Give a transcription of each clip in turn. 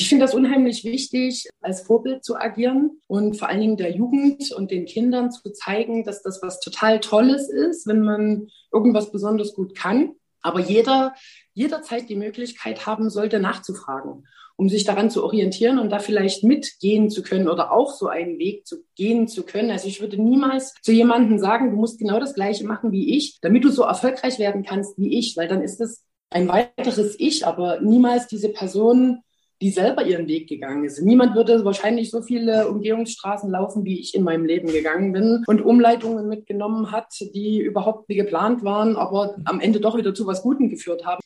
Ich finde das unheimlich wichtig, als Vorbild zu agieren und vor allen Dingen der Jugend und den Kindern zu zeigen, dass das was total Tolles ist, wenn man irgendwas besonders gut kann. Aber jeder jederzeit die Möglichkeit haben sollte, nachzufragen, um sich daran zu orientieren und da vielleicht mitgehen zu können oder auch so einen Weg zu gehen zu können. Also ich würde niemals zu jemandem sagen, du musst genau das Gleiche machen wie ich, damit du so erfolgreich werden kannst wie ich, weil dann ist es ein weiteres Ich, aber niemals diese Person die selber ihren Weg gegangen ist. Niemand würde wahrscheinlich so viele Umgehungsstraßen laufen, wie ich in meinem Leben gegangen bin und Umleitungen mitgenommen hat, die überhaupt nicht geplant waren, aber am Ende doch wieder zu was Gutem geführt haben.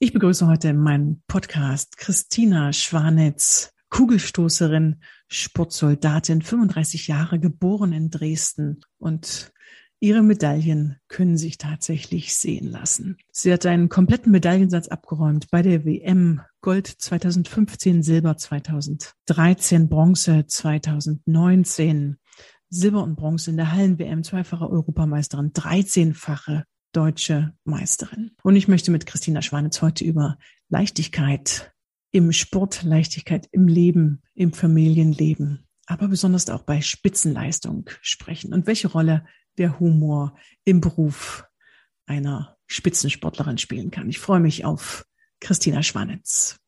Ich begrüße heute in meinem Podcast Christina Schwanitz, Kugelstoßerin, Sportsoldatin, 35 Jahre, geboren in Dresden und ihre Medaillen können sich tatsächlich sehen lassen. Sie hat einen kompletten Medaillensatz abgeräumt bei der WM Gold 2015, Silber 2013, Bronze 2019, Silber und Bronze in der Hallen-WM, zweifache Europameisterin, 13-fache deutsche Meisterin. Und ich möchte mit Christina Schwanitz heute über Leichtigkeit, im Sport Leichtigkeit, im Leben, im Familienleben, aber besonders auch bei Spitzenleistung sprechen und welche Rolle der Humor im Beruf einer Spitzensportlerin spielen kann. Ich freue mich auf Christina Schwanitz.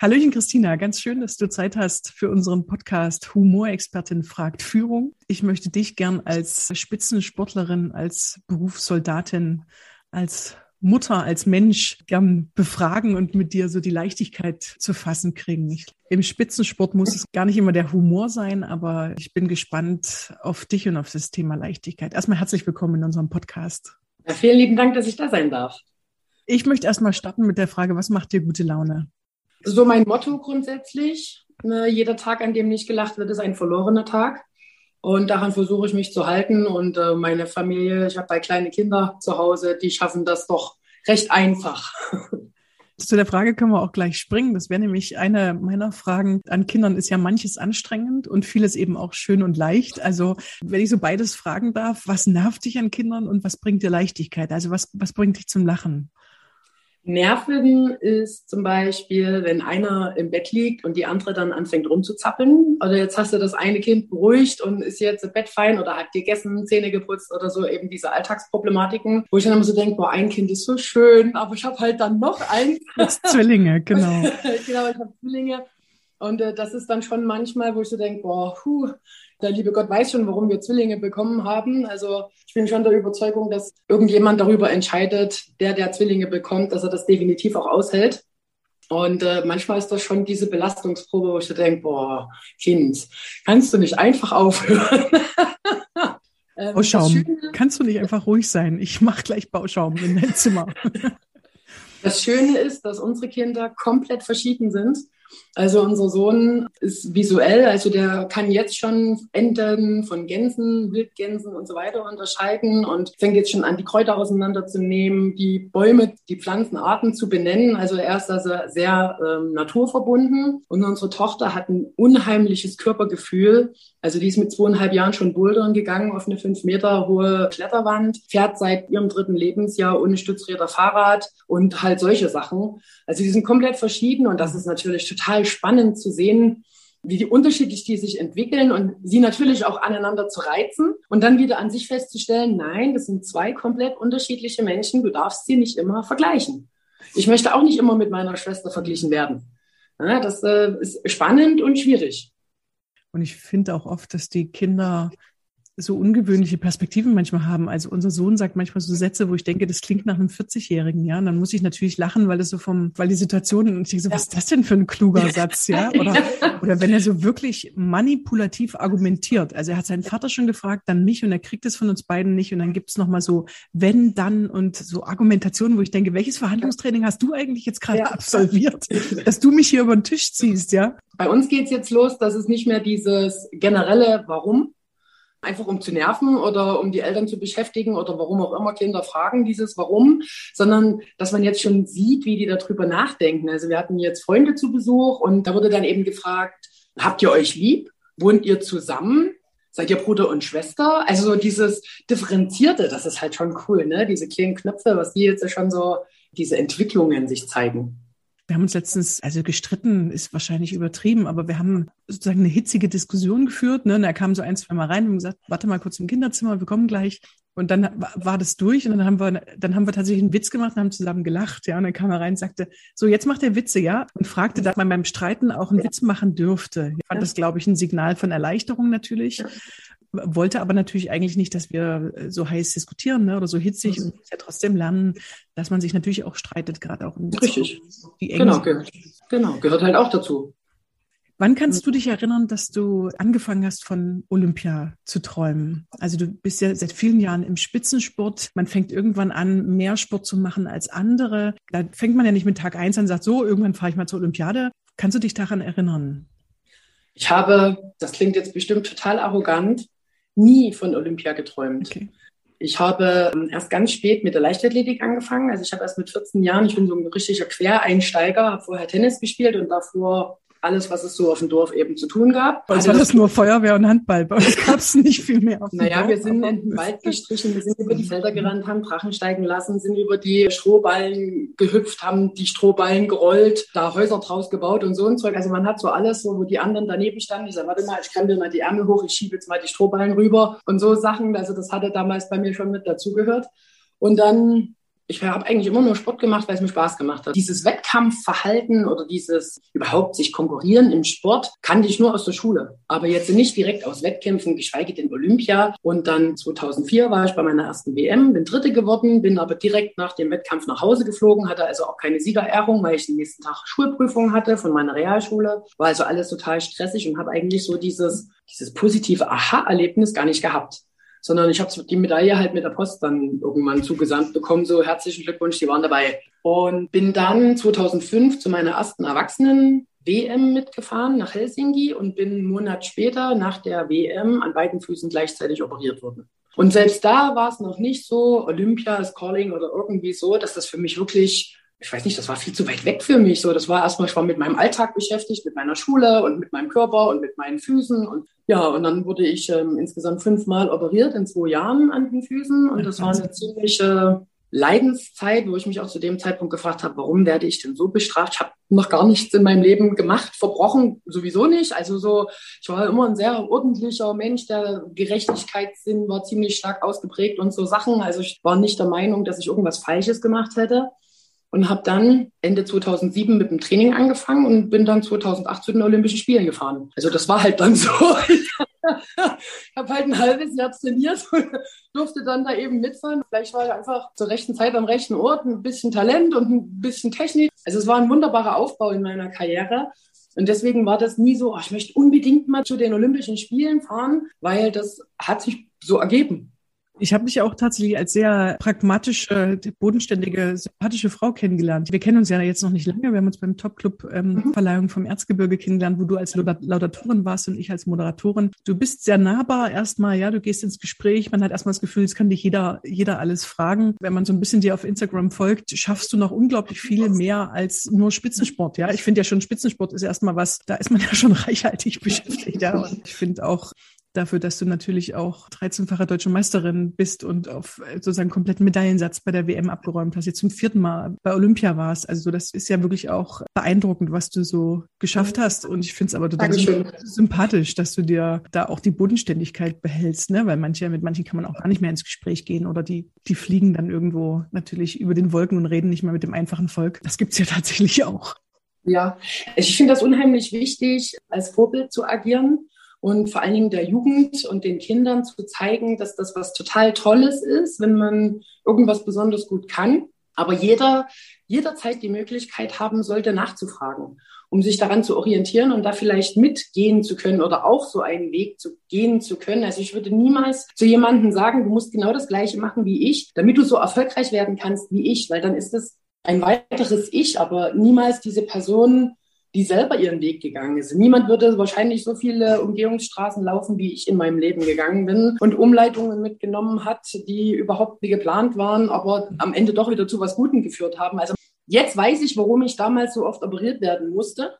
Hallöchen Christina, ganz schön, dass du Zeit hast für unseren Podcast Humorexpertin fragt Führung. Ich möchte dich gern als Spitzensportlerin, als Berufssoldatin, als Mutter, als Mensch gern befragen und mit dir so die Leichtigkeit zu fassen kriegen. Ich, Im Spitzensport muss es gar nicht immer der Humor sein, aber ich bin gespannt auf dich und auf das Thema Leichtigkeit. Erstmal herzlich willkommen in unserem Podcast. Ja, vielen lieben Dank, dass ich da sein darf. Ich möchte erstmal starten mit der Frage, was macht dir gute Laune? So mein Motto grundsätzlich. Ne, jeder Tag, an dem nicht gelacht wird, ist ein verlorener Tag. Und daran versuche ich mich zu halten. Und äh, meine Familie, ich habe bei kleine Kinder zu Hause, die schaffen das doch recht einfach. Zu der Frage können wir auch gleich springen. Das wäre nämlich eine meiner Fragen. An Kindern ist ja manches anstrengend und vieles eben auch schön und leicht. Also wenn ich so beides fragen darf, was nervt dich an Kindern und was bringt dir Leichtigkeit? Also was, was bringt dich zum Lachen? Nerven ist zum Beispiel, wenn einer im Bett liegt und die andere dann anfängt rumzuzappeln. Oder jetzt hast du das eine Kind beruhigt und ist jetzt im Bett fein oder hat gegessen, Zähne geputzt oder so, eben diese Alltagsproblematiken, wo ich dann immer so denke, boah, ein Kind ist so schön, aber ich habe halt dann noch eins. Zwillinge, genau. genau, ich habe Zwillinge. Und äh, das ist dann schon manchmal, wo ich so denke, boah, puh, der liebe Gott weiß schon, warum wir Zwillinge bekommen haben. Also ich bin schon der Überzeugung, dass irgendjemand darüber entscheidet, der der Zwillinge bekommt, dass er das definitiv auch aushält. Und äh, manchmal ist das schon diese Belastungsprobe, wo ich denke, boah, Kind, kannst du nicht einfach aufhören? ähm, Bauschaum, Schöne, kannst du nicht einfach ruhig sein? Ich mache gleich Bauschaum in dein Zimmer. das Schöne ist, dass unsere Kinder komplett verschieden sind. Also unser Sohn ist visuell, also der kann jetzt schon Enten von Gänsen, Wildgänsen und so weiter unterscheiden und fängt jetzt schon an, die Kräuter auseinanderzunehmen, die Bäume, die Pflanzenarten zu benennen. Also er ist also sehr ähm, naturverbunden und unsere Tochter hat ein unheimliches Körpergefühl. Also die ist mit zweieinhalb Jahren schon bouldern gegangen auf eine fünf Meter hohe Kletterwand, fährt seit ihrem dritten Lebensjahr ohne Stützräder Fahrrad und halt solche Sachen. Also die sind komplett verschieden und das ist natürlich total spannend zu sehen, wie unterschiedlich die sich entwickeln und sie natürlich auch aneinander zu reizen und dann wieder an sich festzustellen, nein, das sind zwei komplett unterschiedliche Menschen, du darfst sie nicht immer vergleichen. Ich möchte auch nicht immer mit meiner Schwester verglichen werden. Ja, das äh, ist spannend und schwierig. Und ich finde auch oft, dass die Kinder so ungewöhnliche Perspektiven manchmal haben. Also unser Sohn sagt manchmal so Sätze, wo ich denke, das klingt nach einem 40-Jährigen, ja. Und dann muss ich natürlich lachen, weil das so vom, weil die Situation, und ich denke so, was ist das denn für ein kluger Satz, ja? Oder, oder wenn er so wirklich manipulativ argumentiert. Also er hat seinen Vater schon gefragt, dann mich und er kriegt es von uns beiden nicht. Und dann gibt es nochmal so wenn, dann und so Argumentationen, wo ich denke, welches Verhandlungstraining hast du eigentlich jetzt gerade ja. absolviert, dass du mich hier über den Tisch ziehst, ja? Bei uns geht's jetzt los, dass es nicht mehr dieses generelle Warum, einfach um zu nerven oder um die Eltern zu beschäftigen oder warum auch immer Kinder fragen dieses Warum, sondern dass man jetzt schon sieht, wie die darüber nachdenken. Also wir hatten jetzt Freunde zu Besuch und da wurde dann eben gefragt, habt ihr euch lieb? Wohnt ihr zusammen? Seid ihr Bruder und Schwester? Also so dieses Differenzierte, das ist halt schon cool, ne? Diese kleinen Knöpfe, was die jetzt schon so, diese Entwicklungen sich zeigen. Wir haben uns letztens, also gestritten ist wahrscheinlich übertrieben, aber wir haben sozusagen eine hitzige Diskussion geführt. Ne? Und er kam so ein, zwei Mal rein und gesagt, warte mal kurz im Kinderzimmer, wir kommen gleich. Und dann war das durch und dann haben wir, dann haben wir tatsächlich einen Witz gemacht und haben zusammen gelacht, ja. Und dann kam er rein und sagte, so jetzt macht er Witze, ja. Und fragte, dass man beim Streiten auch einen Witz machen dürfte. Ich fand das, glaube ich, ein Signal von Erleichterung natürlich wollte aber natürlich eigentlich nicht, dass wir äh, so heiß diskutieren ne, oder so hitzig mhm. und ja trotzdem lernen, dass man sich natürlich auch streitet, gerade auch in Richtig. Die genau, gehört, genau, gehört halt auch dazu. Wann kannst du dich erinnern, dass du angefangen hast, von Olympia zu träumen? Also du bist ja seit vielen Jahren im Spitzensport. Man fängt irgendwann an, mehr Sport zu machen als andere. Da fängt man ja nicht mit Tag eins an und sagt, so, irgendwann fahre ich mal zur Olympiade. Kannst du dich daran erinnern? Ich habe, das klingt jetzt bestimmt total arrogant, nie von Olympia geträumt. Okay. Ich habe ähm, erst ganz spät mit der Leichtathletik angefangen. Also ich habe erst mit 14 Jahren, ich bin so ein richtiger Quereinsteiger, habe vorher Tennis gespielt und davor alles, was es so auf dem Dorf eben zu tun gab. War das nur Feuerwehr und Handball. Bei uns gab es nicht viel mehr. Auf naja, Dorf, wir sind in den Wald gestrichen, wir sind über die Felder gerannt, haben Drachen steigen lassen, sind über die Strohballen gehüpft, haben die Strohballen gerollt, da Häuser draus gebaut und so ein Zeug. Also man hat so alles, so, wo die anderen daneben standen. Ich sage, warte mal, ich krempel mal die Ärmel hoch, ich schiebe jetzt mal die Strohballen rüber und so Sachen. Also das hatte damals bei mir schon mit dazugehört. Und dann ich habe eigentlich immer nur Sport gemacht, weil es mir Spaß gemacht hat. Dieses Wettkampfverhalten oder dieses überhaupt sich konkurrieren im Sport kannte ich nur aus der Schule, aber jetzt nicht direkt aus Wettkämpfen, geschweige denn Olympia. Und dann 2004 war ich bei meiner ersten WM, bin Dritte geworden, bin aber direkt nach dem Wettkampf nach Hause geflogen, hatte also auch keine Siegerehrung, weil ich den nächsten Tag Schulprüfung hatte von meiner Realschule. War also alles total stressig und habe eigentlich so dieses, dieses positive Aha-Erlebnis gar nicht gehabt sondern ich habe die Medaille halt mit der Post dann irgendwann zugesandt bekommen, so herzlichen Glückwunsch, die waren dabei. Und bin dann 2005 zu meiner ersten Erwachsenen WM mitgefahren nach Helsinki und bin einen Monat später nach der WM an beiden Füßen gleichzeitig operiert worden. Und selbst da war es noch nicht so, Olympia ist Calling oder irgendwie so, dass das für mich wirklich ich weiß nicht, das war viel zu weit weg für mich. So, das war erstmal, ich war mit meinem Alltag beschäftigt, mit meiner Schule und mit meinem Körper und mit meinen Füßen. Und ja, und dann wurde ich ähm, insgesamt fünfmal operiert in zwei Jahren an den Füßen. Und das war eine ziemliche Leidenszeit, wo ich mich auch zu dem Zeitpunkt gefragt habe, warum werde ich denn so bestraft? Ich habe noch gar nichts in meinem Leben gemacht, verbrochen sowieso nicht. Also so, ich war immer ein sehr ordentlicher Mensch, der Gerechtigkeitssinn war ziemlich stark ausgeprägt und so Sachen. Also ich war nicht der Meinung, dass ich irgendwas Falsches gemacht hätte und habe dann Ende 2007 mit dem Training angefangen und bin dann 2008 zu den Olympischen Spielen gefahren. Also das war halt dann so. ich habe halt ein halbes Jahr trainiert und durfte dann da eben mitfahren. Vielleicht war ich einfach zur rechten Zeit am rechten Ort, ein bisschen Talent und ein bisschen Technik. Also es war ein wunderbarer Aufbau in meiner Karriere. Und deswegen war das nie so, ach, ich möchte unbedingt mal zu den Olympischen Spielen fahren, weil das hat sich so ergeben. Ich habe dich auch tatsächlich als sehr pragmatische, bodenständige, sympathische Frau kennengelernt. Wir kennen uns ja jetzt noch nicht lange. Wir haben uns beim Top-Club-Verleihung ähm, vom Erzgebirge kennengelernt, wo du als Laudatorin warst und ich als Moderatorin. Du bist sehr nahbar erstmal, ja, du gehst ins Gespräch. Man hat erstmal das Gefühl, es kann dich jeder, jeder alles fragen. Wenn man so ein bisschen dir auf Instagram folgt, schaffst du noch unglaublich viel mehr als nur Spitzensport, ja. Ich finde ja schon Spitzensport ist erstmal was, da ist man ja schon reichhaltig beschäftigt, ja. Und ich finde auch, dafür, dass du natürlich auch 13-fache deutsche Meisterin bist und auf äh, sozusagen kompletten Medaillensatz bei der WM abgeräumt hast, jetzt zum vierten Mal bei Olympia warst. Also das ist ja wirklich auch beeindruckend, was du so geschafft hast. Und ich finde es aber total Dankeschön. sympathisch, dass du dir da auch die Bodenständigkeit behältst, ne? Weil manche, mit manchen kann man auch gar nicht mehr ins Gespräch gehen oder die, die fliegen dann irgendwo natürlich über den Wolken und reden nicht mehr mit dem einfachen Volk. Das gibt's ja tatsächlich auch. Ja, ich finde das unheimlich wichtig, als Vorbild zu agieren und vor allen Dingen der Jugend und den Kindern zu zeigen, dass das was total Tolles ist, wenn man irgendwas besonders gut kann. Aber jeder jederzeit die Möglichkeit haben sollte, nachzufragen, um sich daran zu orientieren und da vielleicht mitgehen zu können oder auch so einen Weg zu gehen zu können. Also ich würde niemals zu jemandem sagen, du musst genau das Gleiche machen wie ich, damit du so erfolgreich werden kannst wie ich, weil dann ist es ein weiteres Ich, aber niemals diese Person die selber ihren Weg gegangen ist. Niemand würde wahrscheinlich so viele Umgehungsstraßen laufen, wie ich in meinem Leben gegangen bin und Umleitungen mitgenommen hat, die überhaupt nicht geplant waren, aber am Ende doch wieder zu was Gutem geführt haben. Also jetzt weiß ich, warum ich damals so oft operiert werden musste,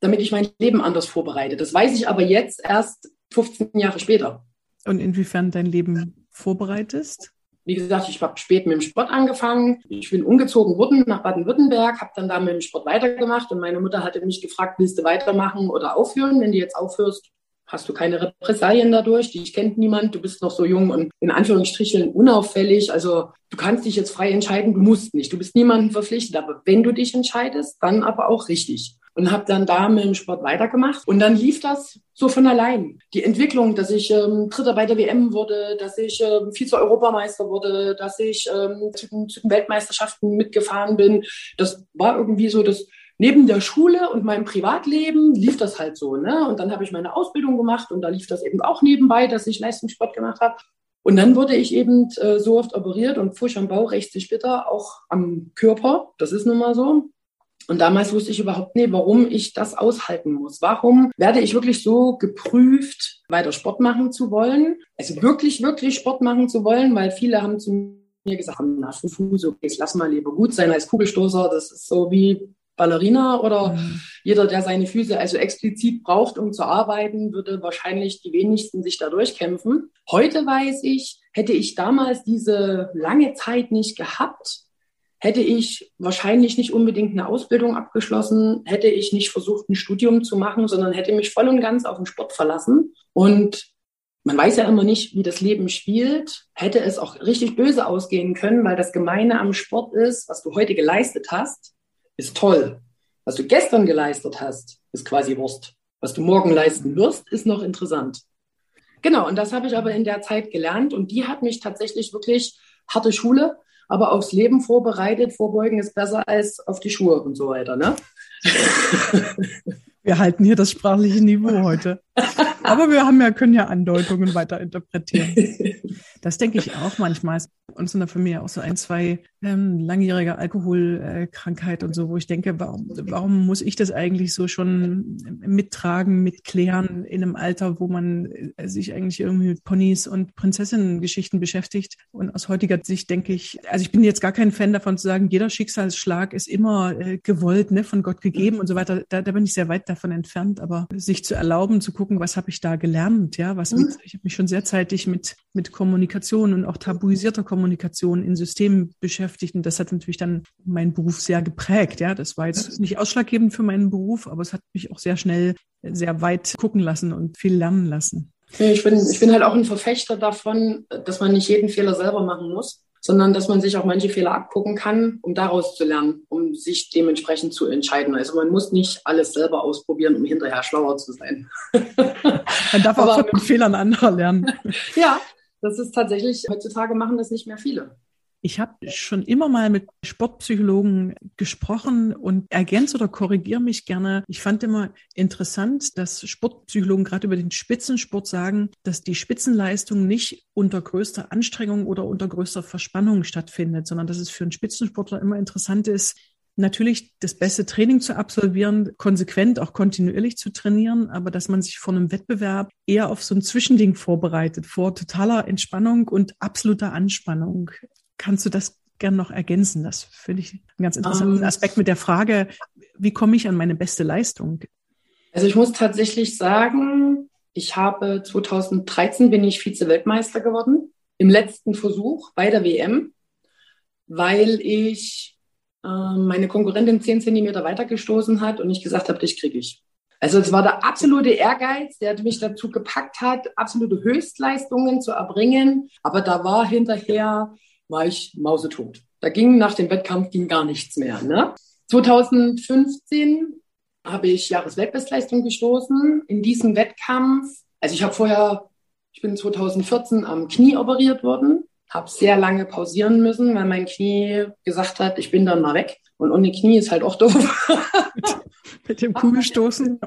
damit ich mein Leben anders vorbereite. Das weiß ich aber jetzt erst 15 Jahre später. Und inwiefern dein Leben vorbereitest? Wie gesagt, ich habe spät mit dem Sport angefangen. Ich bin umgezogen worden nach Baden-Württemberg, habe dann da mit dem Sport weitergemacht und meine Mutter hatte mich gefragt, willst du weitermachen oder aufhören? Wenn du jetzt aufhörst, hast du keine Repressalien dadurch, dich kennt niemand, du bist noch so jung und in Anführungsstrichen unauffällig. Also du kannst dich jetzt frei entscheiden, du musst nicht. Du bist niemandem verpflichtet, aber wenn du dich entscheidest, dann aber auch richtig und habe dann da mit dem Sport weitergemacht. Und dann lief das so von allein. Die Entwicklung, dass ich ähm, Dritter bei der WM wurde, dass ich ähm, Vize-Europameister wurde, dass ich ähm, zu, den, Weltmeisterschaften mitgefahren bin, das war irgendwie so das neben der Schule und meinem Privatleben lief das halt so. Ne? Und dann habe ich meine Ausbildung gemacht und da lief das eben auch nebenbei, dass ich Leistungssport gemacht habe. Und dann wurde ich eben äh, so oft operiert und Fusch am Bauch, rechts Splitter, auch am Körper. Das ist nun mal so. Und damals wusste ich überhaupt nicht, warum ich das aushalten muss. Warum werde ich wirklich so geprüft, weiter Sport machen zu wollen? Also wirklich, wirklich Sport machen zu wollen, weil viele haben zu mir gesagt, na, Fuß, okay, jetzt lass mal lieber gut sein als Kugelstoßer. Das ist so wie Ballerina oder mhm. jeder, der seine Füße also explizit braucht, um zu arbeiten, würde wahrscheinlich die wenigsten sich da durchkämpfen. Heute weiß ich, hätte ich damals diese lange Zeit nicht gehabt, hätte ich wahrscheinlich nicht unbedingt eine Ausbildung abgeschlossen, hätte ich nicht versucht, ein Studium zu machen, sondern hätte mich voll und ganz auf den Sport verlassen. Und man weiß ja immer nicht, wie das Leben spielt, hätte es auch richtig böse ausgehen können, weil das Gemeine am Sport ist, was du heute geleistet hast, ist toll. Was du gestern geleistet hast, ist quasi Wurst. Was du morgen leisten wirst, ist noch interessant. Genau, und das habe ich aber in der Zeit gelernt und die hat mich tatsächlich wirklich harte Schule aber aufs Leben vorbereitet, vorbeugen ist besser als auf die Schuhe und so weiter. Ne? Wir halten hier das sprachliche Niveau heute. Aber wir haben ja, können ja Andeutungen weiter interpretieren. Das denke ich auch manchmal. Uns in der Familie auch so ein, zwei ähm, langjährige Alkoholkrankheit und so, wo ich denke, warum, warum muss ich das eigentlich so schon mittragen, mitklären in einem Alter, wo man äh, sich eigentlich irgendwie mit Ponys und Prinzessinnen-Geschichten beschäftigt? Und aus heutiger Sicht denke ich, also ich bin jetzt gar kein Fan davon zu sagen, jeder Schicksalsschlag ist immer äh, gewollt, ne, von Gott gegeben und so weiter. Da, da bin ich sehr weit davon entfernt. Aber sich zu erlauben, zu gucken, was habe ich da gelernt, ja, was mhm. ich habe mich schon sehr zeitig mit mit Kommunikation und auch tabuisierter Kommunikation in Systemen beschäftigt und das hat natürlich dann meinen Beruf sehr geprägt, ja. Das war jetzt nicht ausschlaggebend für meinen Beruf, aber es hat mich auch sehr schnell sehr weit gucken lassen und viel lernen lassen. Ich bin, ich bin halt auch ein Verfechter davon, dass man nicht jeden Fehler selber machen muss sondern dass man sich auch manche Fehler abgucken kann, um daraus zu lernen, um sich dementsprechend zu entscheiden. Also man muss nicht alles selber ausprobieren, um hinterher schlauer zu sein. Man darf auch von den Fehlern anderer lernen. ja, das ist tatsächlich, heutzutage machen das nicht mehr viele. Ich habe schon immer mal mit Sportpsychologen gesprochen und ergänze oder korrigiere mich gerne. Ich fand immer interessant, dass Sportpsychologen gerade über den Spitzensport sagen, dass die Spitzenleistung nicht unter größter Anstrengung oder unter größter Verspannung stattfindet, sondern dass es für einen Spitzensportler immer interessant ist, natürlich das beste Training zu absolvieren, konsequent, auch kontinuierlich zu trainieren, aber dass man sich vor einem Wettbewerb eher auf so ein Zwischending vorbereitet, vor totaler Entspannung und absoluter Anspannung. Kannst du das gern noch ergänzen? Das finde ich einen ganz interessanten um, ähm. Aspekt mit der Frage, wie komme ich an meine beste Leistung? Also ich muss tatsächlich sagen, ich habe 2013 bin ich Vize-Weltmeister geworden im letzten Versuch bei der WM, weil ich äh, meine Konkurrentin 10 Zentimeter weitergestoßen hat und ich gesagt habe, dich kriege ich. Also es war der absolute Ehrgeiz, der mich dazu gepackt hat, absolute Höchstleistungen zu erbringen. Aber da war hinterher war ich mausetot. Da ging nach dem Wettkampf ging gar nichts mehr. Ne? 2015 habe ich Jahresweltbestleistung gestoßen. In diesem Wettkampf Also ich habe vorher, ich bin 2014 am Knie operiert worden, habe sehr lange pausieren müssen, weil mein Knie gesagt hat, ich bin dann mal weg. Und ohne Knie ist halt auch doof. Mit dem Kugelstoßen,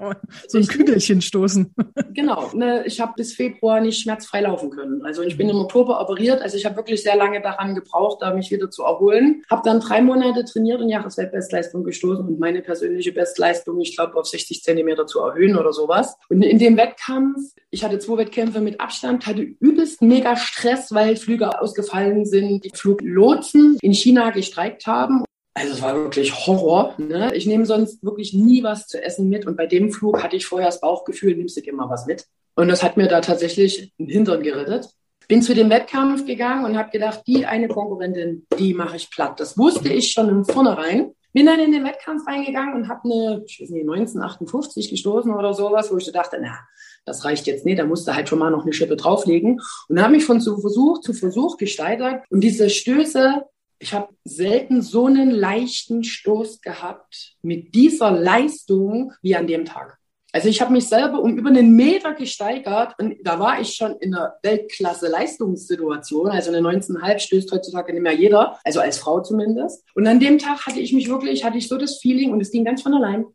so ein Kügelchen stoßen. Genau, ne, ich habe bis Februar nicht schmerzfrei laufen können. Also ich bin im Oktober operiert, also ich habe wirklich sehr lange daran gebraucht, da mich wieder zu erholen. Habe dann drei Monate trainiert und Jahresweltbestleistung gestoßen und meine persönliche Bestleistung, ich glaube, auf 60 Zentimeter zu erhöhen oder sowas. Und in dem Wettkampf, ich hatte zwei Wettkämpfe mit Abstand, hatte übelst mega Stress, weil Flüge ausgefallen sind, die Fluglotsen in China gestreikt haben also es war wirklich Horror. Ne? Ich nehme sonst wirklich nie was zu essen mit. Und bei dem Flug hatte ich vorher das Bauchgefühl, nimmst du dir mal was mit. Und das hat mir da tatsächlich den Hintern gerettet. Bin zu dem Wettkampf gegangen und habe gedacht, die eine Konkurrentin, die mache ich platt. Das wusste ich schon im Vornherein. Bin dann in den Wettkampf reingegangen und habe eine, ich weiß nicht, 1958 gestoßen oder sowas, wo ich dachte, na, das reicht jetzt nicht, da musste halt schon mal noch eine Schippe drauflegen. Und habe mich von Versuch zu Versuch gesteigert. Und diese Stöße, ich habe selten so einen leichten Stoß gehabt mit dieser Leistung wie an dem Tag. Also ich habe mich selber um über einen Meter gesteigert und da war ich schon in einer Weltklasse-Leistungssituation. Also eine 19,5 stößt heutzutage nicht mehr jeder, also als Frau zumindest. Und an dem Tag hatte ich mich wirklich, hatte ich so das Feeling und es ging ganz von allein.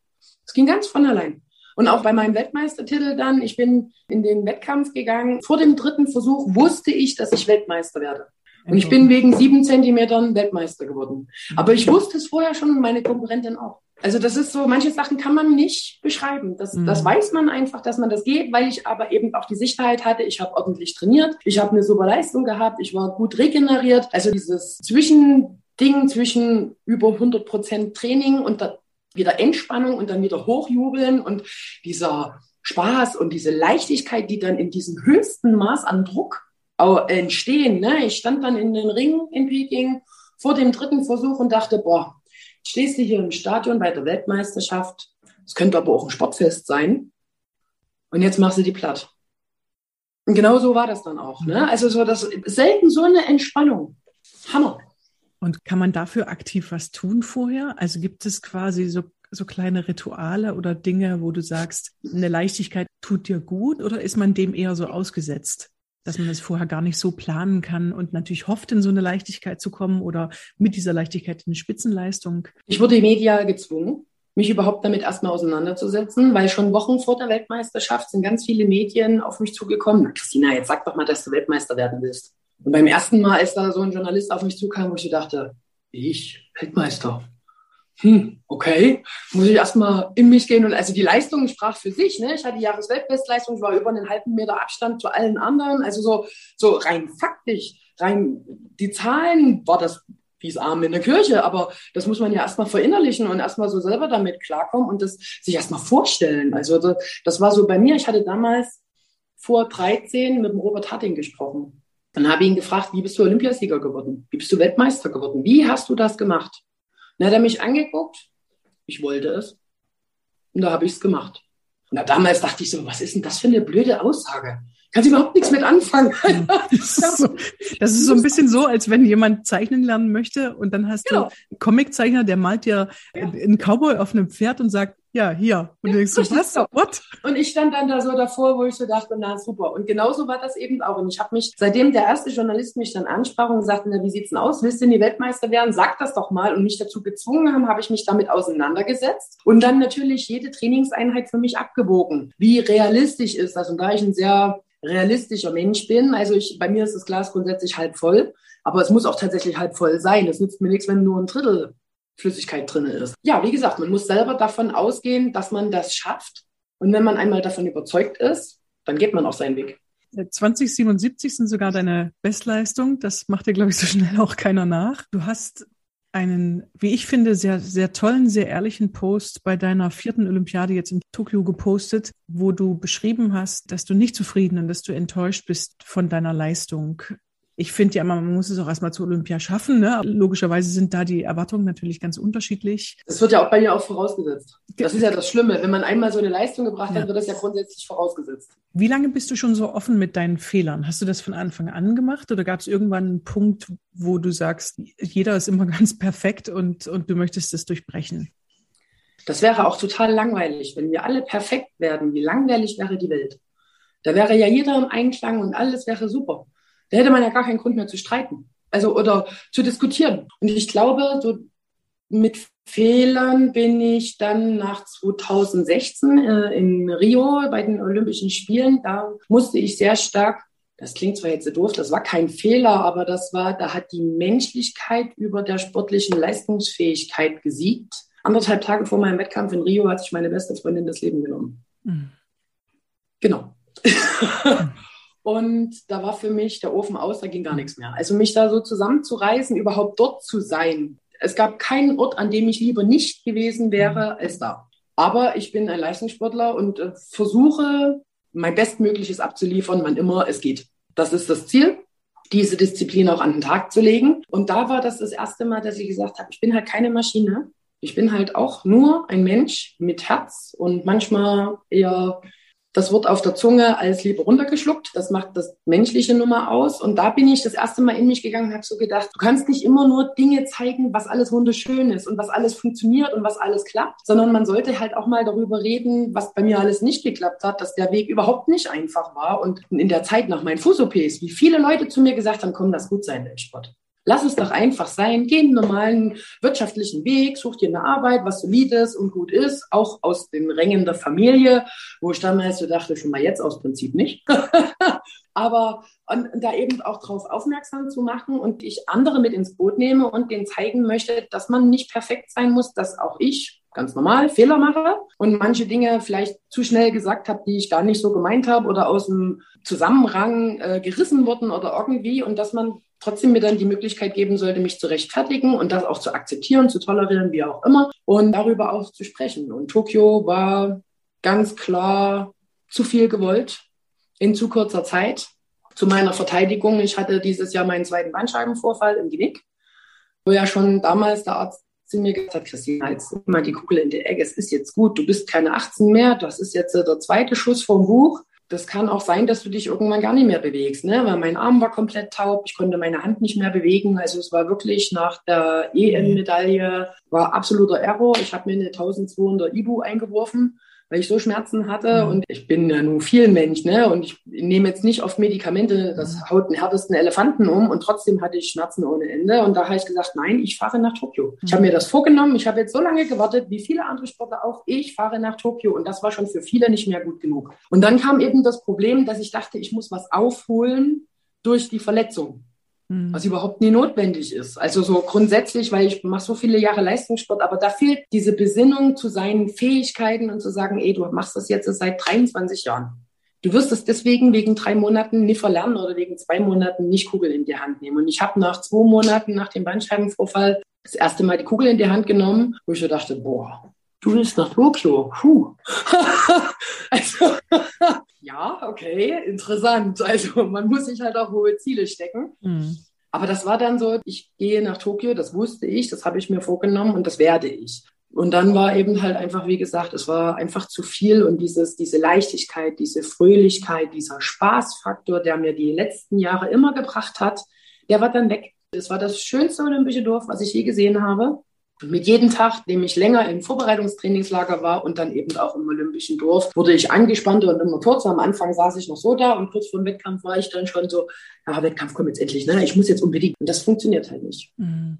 Es ging ganz von allein. Und auch bei meinem Weltmeistertitel dann, ich bin in den Wettkampf gegangen. Vor dem dritten Versuch wusste ich, dass ich Weltmeister werde. Und ich bin wegen sieben Zentimetern Weltmeister geworden. Aber ich wusste es vorher schon und meine Konkurrentin auch. Also das ist so, manche Sachen kann man nicht beschreiben. Das, mhm. das weiß man einfach, dass man das geht, weil ich aber eben auch die Sicherheit hatte. Ich habe ordentlich trainiert, ich habe eine super Leistung gehabt, ich war gut regeneriert. Also dieses Zwischending zwischen über 100 Prozent Training und da wieder Entspannung und dann wieder hochjubeln und dieser Spaß und diese Leichtigkeit, die dann in diesem höchsten Maß an Druck entstehen. Ne? Ich stand dann in den Ring in Peking vor dem dritten Versuch und dachte, boah, stehst du hier im Stadion bei der Weltmeisterschaft, es könnte aber auch ein Sportfest sein. Und jetzt machst du die platt. Und genau so war das dann auch. Ne? Also so das selten so eine Entspannung. Hammer. Und kann man dafür aktiv was tun vorher? Also gibt es quasi so, so kleine Rituale oder Dinge, wo du sagst, eine Leichtigkeit tut dir gut oder ist man dem eher so ausgesetzt? Dass man das vorher gar nicht so planen kann und natürlich hofft, in so eine Leichtigkeit zu kommen oder mit dieser Leichtigkeit in eine Spitzenleistung. Ich wurde medial gezwungen, mich überhaupt damit erstmal auseinanderzusetzen, weil schon Wochen vor der Weltmeisterschaft sind ganz viele Medien auf mich zugekommen. Na, Christina, jetzt sag doch mal, dass du Weltmeister werden willst. Und beim ersten Mal, als da so ein Journalist auf mich zukam, wo ich dachte, ich, Weltmeister, hm, okay, muss ich erstmal in mich gehen. Und also die Leistung sprach für sich. Ne? Ich hatte die Jahresweltbestleistung, ich war über einen halben Meter Abstand zu allen anderen. Also so, so rein faktisch, rein die Zahlen war das wie es Arm in der Kirche, aber das muss man ja erstmal verinnerlichen und erstmal so selber damit klarkommen und das sich erstmal vorstellen. Also das, das war so bei mir. Ich hatte damals vor 13 mit dem Robert Harting gesprochen. Dann habe ich ihn gefragt, wie bist du Olympiasieger geworden? Wie bist du Weltmeister geworden? Wie hast du das gemacht? Dann hat er mich angeguckt. Ich wollte es. Und da habe ich es gemacht. Na, damals dachte ich so, was ist denn das für eine blöde Aussage? Kannst du überhaupt nichts mit anfangen. Das ist, so, das ist so ein bisschen so, als wenn jemand zeichnen lernen möchte und dann hast genau. du einen Comiczeichner, der malt dir ja. einen Cowboy auf einem Pferd und sagt, ja, hier. Und ja, du denkst so, was? So. What? Und ich stand dann da so davor, wo ich so dachte, na super. Und genauso war das eben auch. Und ich habe mich, seitdem der erste Journalist mich dann ansprach und sagte, na, wie sieht's denn aus? Willst du in die Weltmeister werden? Sag das doch mal. Und mich dazu gezwungen haben, habe ich mich damit auseinandergesetzt. Und dann natürlich jede Trainingseinheit für mich abgewogen. Wie realistisch ist das? Und da ich ein sehr realistischer Mensch bin, also ich, bei mir ist das Glas grundsätzlich halb voll. Aber es muss auch tatsächlich halb voll sein. Es nützt mir nichts, wenn nur ein Drittel Flüssigkeit drin ist. Ja, wie gesagt, man muss selber davon ausgehen, dass man das schafft. Und wenn man einmal davon überzeugt ist, dann geht man auch seinen Weg. 2077 sind sogar deine Bestleistung. Das macht dir, glaube ich, so schnell auch keiner nach. Du hast einen, wie ich finde, sehr, sehr tollen, sehr ehrlichen Post bei deiner vierten Olympiade jetzt in Tokio gepostet, wo du beschrieben hast, dass du nicht zufrieden und dass du enttäuscht bist von deiner Leistung ich finde ja, man muss es auch erstmal zur Olympia schaffen. Ne? Logischerweise sind da die Erwartungen natürlich ganz unterschiedlich. Das wird ja auch bei mir auch vorausgesetzt. Das ist ja das Schlimme. Wenn man einmal so eine Leistung gebracht ja. hat, wird das ja grundsätzlich vorausgesetzt. Wie lange bist du schon so offen mit deinen Fehlern? Hast du das von Anfang an gemacht oder gab es irgendwann einen Punkt, wo du sagst, jeder ist immer ganz perfekt und, und du möchtest es durchbrechen? Das wäre auch total langweilig. Wenn wir alle perfekt werden, wie langweilig wäre die Welt? Da wäre ja jeder im Einklang und alles wäre super. Da hätte man ja gar keinen Grund mehr zu streiten. Also oder zu diskutieren. Und ich glaube, so mit Fehlern bin ich dann nach 2016 äh, in Rio bei den Olympischen Spielen. Da musste ich sehr stark, das klingt zwar jetzt so doof, das war kein Fehler, aber das war, da hat die Menschlichkeit über der sportlichen Leistungsfähigkeit gesiegt. Anderthalb Tage vor meinem Wettkampf in Rio hat sich meine beste Freundin das Leben genommen. Mhm. Genau. Und da war für mich der Ofen aus, da ging gar nichts mehr. Also mich da so zusammenzureißen, überhaupt dort zu sein. Es gab keinen Ort, an dem ich lieber nicht gewesen wäre als da. Aber ich bin ein Leistungssportler und äh, versuche, mein Bestmögliches abzuliefern, wann immer es geht. Das ist das Ziel, diese Disziplin auch an den Tag zu legen. Und da war das das erste Mal, dass ich gesagt habe, ich bin halt keine Maschine. Ich bin halt auch nur ein Mensch mit Herz und manchmal eher das Wort auf der Zunge als lieber runtergeschluckt. Das macht das menschliche Nummer aus. Und da bin ich das erste Mal in mich gegangen und habe so gedacht, du kannst nicht immer nur Dinge zeigen, was alles wunderschön ist und was alles funktioniert und was alles klappt, sondern man sollte halt auch mal darüber reden, was bei mir alles nicht geklappt hat, dass der Weg überhaupt nicht einfach war. Und in der Zeit nach meinen Fuß-OPs, wie viele Leute zu mir gesagt haben, komm, das gut sein, der Sport. Lass es doch einfach sein. Geh einen normalen wirtschaftlichen Weg, such dir eine Arbeit, was solides und gut ist, auch aus den Rängen der Familie, wo ich damals so dachte, schon mal jetzt aus Prinzip nicht. Aber da eben auch darauf aufmerksam zu machen und ich andere mit ins Boot nehme und denen zeigen möchte, dass man nicht perfekt sein muss, dass auch ich ganz normal Fehler mache und manche Dinge vielleicht zu schnell gesagt habe, die ich gar nicht so gemeint habe oder aus dem Zusammenrang äh, gerissen wurden oder irgendwie und dass man trotzdem mir dann die Möglichkeit geben sollte, mich zu rechtfertigen und das auch zu akzeptieren, zu tolerieren, wie auch immer und darüber auch zu sprechen. Und Tokio war ganz klar zu viel gewollt in zu kurzer Zeit. Zu meiner Verteidigung, ich hatte dieses Jahr meinen zweiten Bandscheibenvorfall im Genick, wo ja schon damals der Arzt zu mir gesagt hat, Christina, jetzt mal die Kugel in die Ecke, es ist jetzt gut, du bist keine 18 mehr, das ist jetzt der zweite Schuss vom Buch das kann auch sein, dass du dich irgendwann gar nicht mehr bewegst, ne? weil mein Arm war komplett taub, ich konnte meine Hand nicht mehr bewegen. Also es war wirklich nach der EM-Medaille, war absoluter Error. Ich habe mir eine 1200 Ibu eingeworfen weil ich so Schmerzen hatte mhm. und ich bin ja nun viel Mensch, ne? Und ich nehme jetzt nicht oft Medikamente, das mhm. haut den härtesten Elefanten um und trotzdem hatte ich Schmerzen ohne Ende. Und da habe ich gesagt, nein, ich fahre nach Tokio. Ich habe mhm. mir das vorgenommen, ich habe jetzt so lange gewartet, wie viele andere Sportler auch, ich fahre nach Tokio und das war schon für viele nicht mehr gut genug. Und dann kam eben das Problem, dass ich dachte, ich muss was aufholen durch die Verletzung. Mhm. was überhaupt nie notwendig ist. Also so grundsätzlich, weil ich mache so viele Jahre Leistungssport, aber da fehlt diese Besinnung zu seinen Fähigkeiten und zu sagen, ey, du machst das jetzt seit 23 Jahren. Du wirst es deswegen wegen drei Monaten nicht verlernen oder wegen zwei Monaten nicht Kugel in die Hand nehmen. Und ich habe nach zwei Monaten nach dem Bandscheibenvorfall das erste Mal die Kugel in die Hand genommen, wo ich so dachte, boah, du willst nach Tokio. Puh. also, ja, okay, interessant. Also man muss sich halt auch hohe Ziele stecken. Mhm. Aber das war dann so, ich gehe nach Tokio, das wusste ich, das habe ich mir vorgenommen und das werde ich. Und dann war eben halt einfach, wie gesagt, es war einfach zu viel und dieses, diese Leichtigkeit, diese Fröhlichkeit, dieser Spaßfaktor, der mir die letzten Jahre immer gebracht hat, der war dann weg. Es war das schönste olympische Dorf, was ich je gesehen habe mit jedem Tag, dem ich länger im Vorbereitungstrainingslager war und dann eben auch im Olympischen Dorf, wurde ich angespannter und immer kürzer. Am Anfang saß ich noch so da und kurz vor dem Wettkampf war ich dann schon so, ja, Wettkampf kommt jetzt endlich, ne? Ich muss jetzt unbedingt. Und das funktioniert halt nicht. Mhm.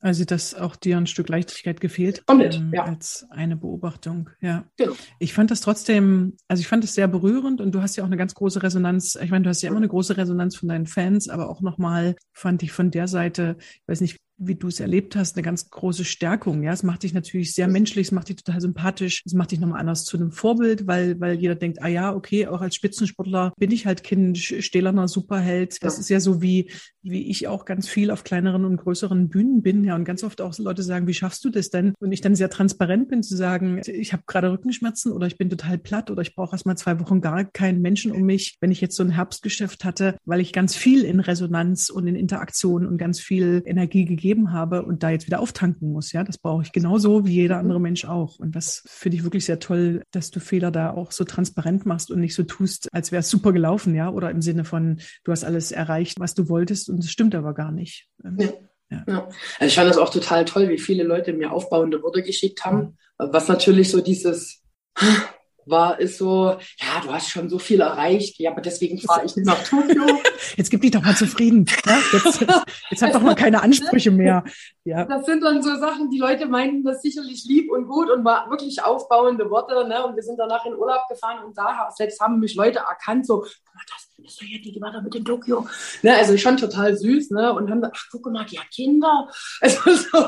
Also, dass auch dir ein Stück Leichtigkeit gefehlt Komplett, ähm, ja. als eine Beobachtung. Ja. Genau. Ich fand das trotzdem, also ich fand es sehr berührend und du hast ja auch eine ganz große Resonanz. Ich meine, du hast ja immer eine große Resonanz von deinen Fans, aber auch nochmal fand ich von der Seite, ich weiß nicht, wie du es erlebt hast, eine ganz große Stärkung. Ja, es macht dich natürlich sehr menschlich, es macht dich total sympathisch, es macht dich nochmal anders zu einem Vorbild, weil, weil jeder denkt, ah ja, okay, auch als Spitzensportler bin ich halt kein stählerner Superheld. Das ja. ist ja so wie, wie ich auch ganz viel auf kleineren und größeren Bühnen bin. Ja, und ganz oft auch Leute sagen, wie schaffst du das denn? Und ich dann sehr transparent bin zu sagen, ich habe gerade Rückenschmerzen oder ich bin total platt oder ich brauche erst mal zwei Wochen gar keinen Menschen um mich. Wenn ich jetzt so ein Herbstgeschäft hatte, weil ich ganz viel in Resonanz und in Interaktion und ganz viel Energie gegeben gegeben habe und da jetzt wieder auftanken muss. Ja, das brauche ich genauso wie jeder andere Mensch auch. Und das finde ich wirklich sehr toll, dass du Fehler da auch so transparent machst und nicht so tust, als wäre es super gelaufen, ja, oder im Sinne von, du hast alles erreicht, was du wolltest und es stimmt aber gar nicht. Ähm, ja. Ja. ja. Also ich fand das auch total toll, wie viele Leute mir aufbauende Worte geschickt haben, was natürlich so dieses, war, ist so, ja, du hast schon so viel erreicht, ja, aber deswegen fahre ich nach Tokio. Jetzt gib dich doch mal zufrieden. Ja? Jetzt, jetzt hat doch mal keine Ansprüche mehr. Ja. Das sind dann so Sachen, die Leute meinten das sicherlich lieb und gut und war wirklich aufbauende Worte. Ne? Und wir sind danach in Urlaub gefahren und da selbst haben mich Leute erkannt, so, das, das ist doch ja die, die war da mit in Tokio. Ne? Also schon total süß, ne? Und haben gesagt, ach, guck mal, die hat Kinder. Also so,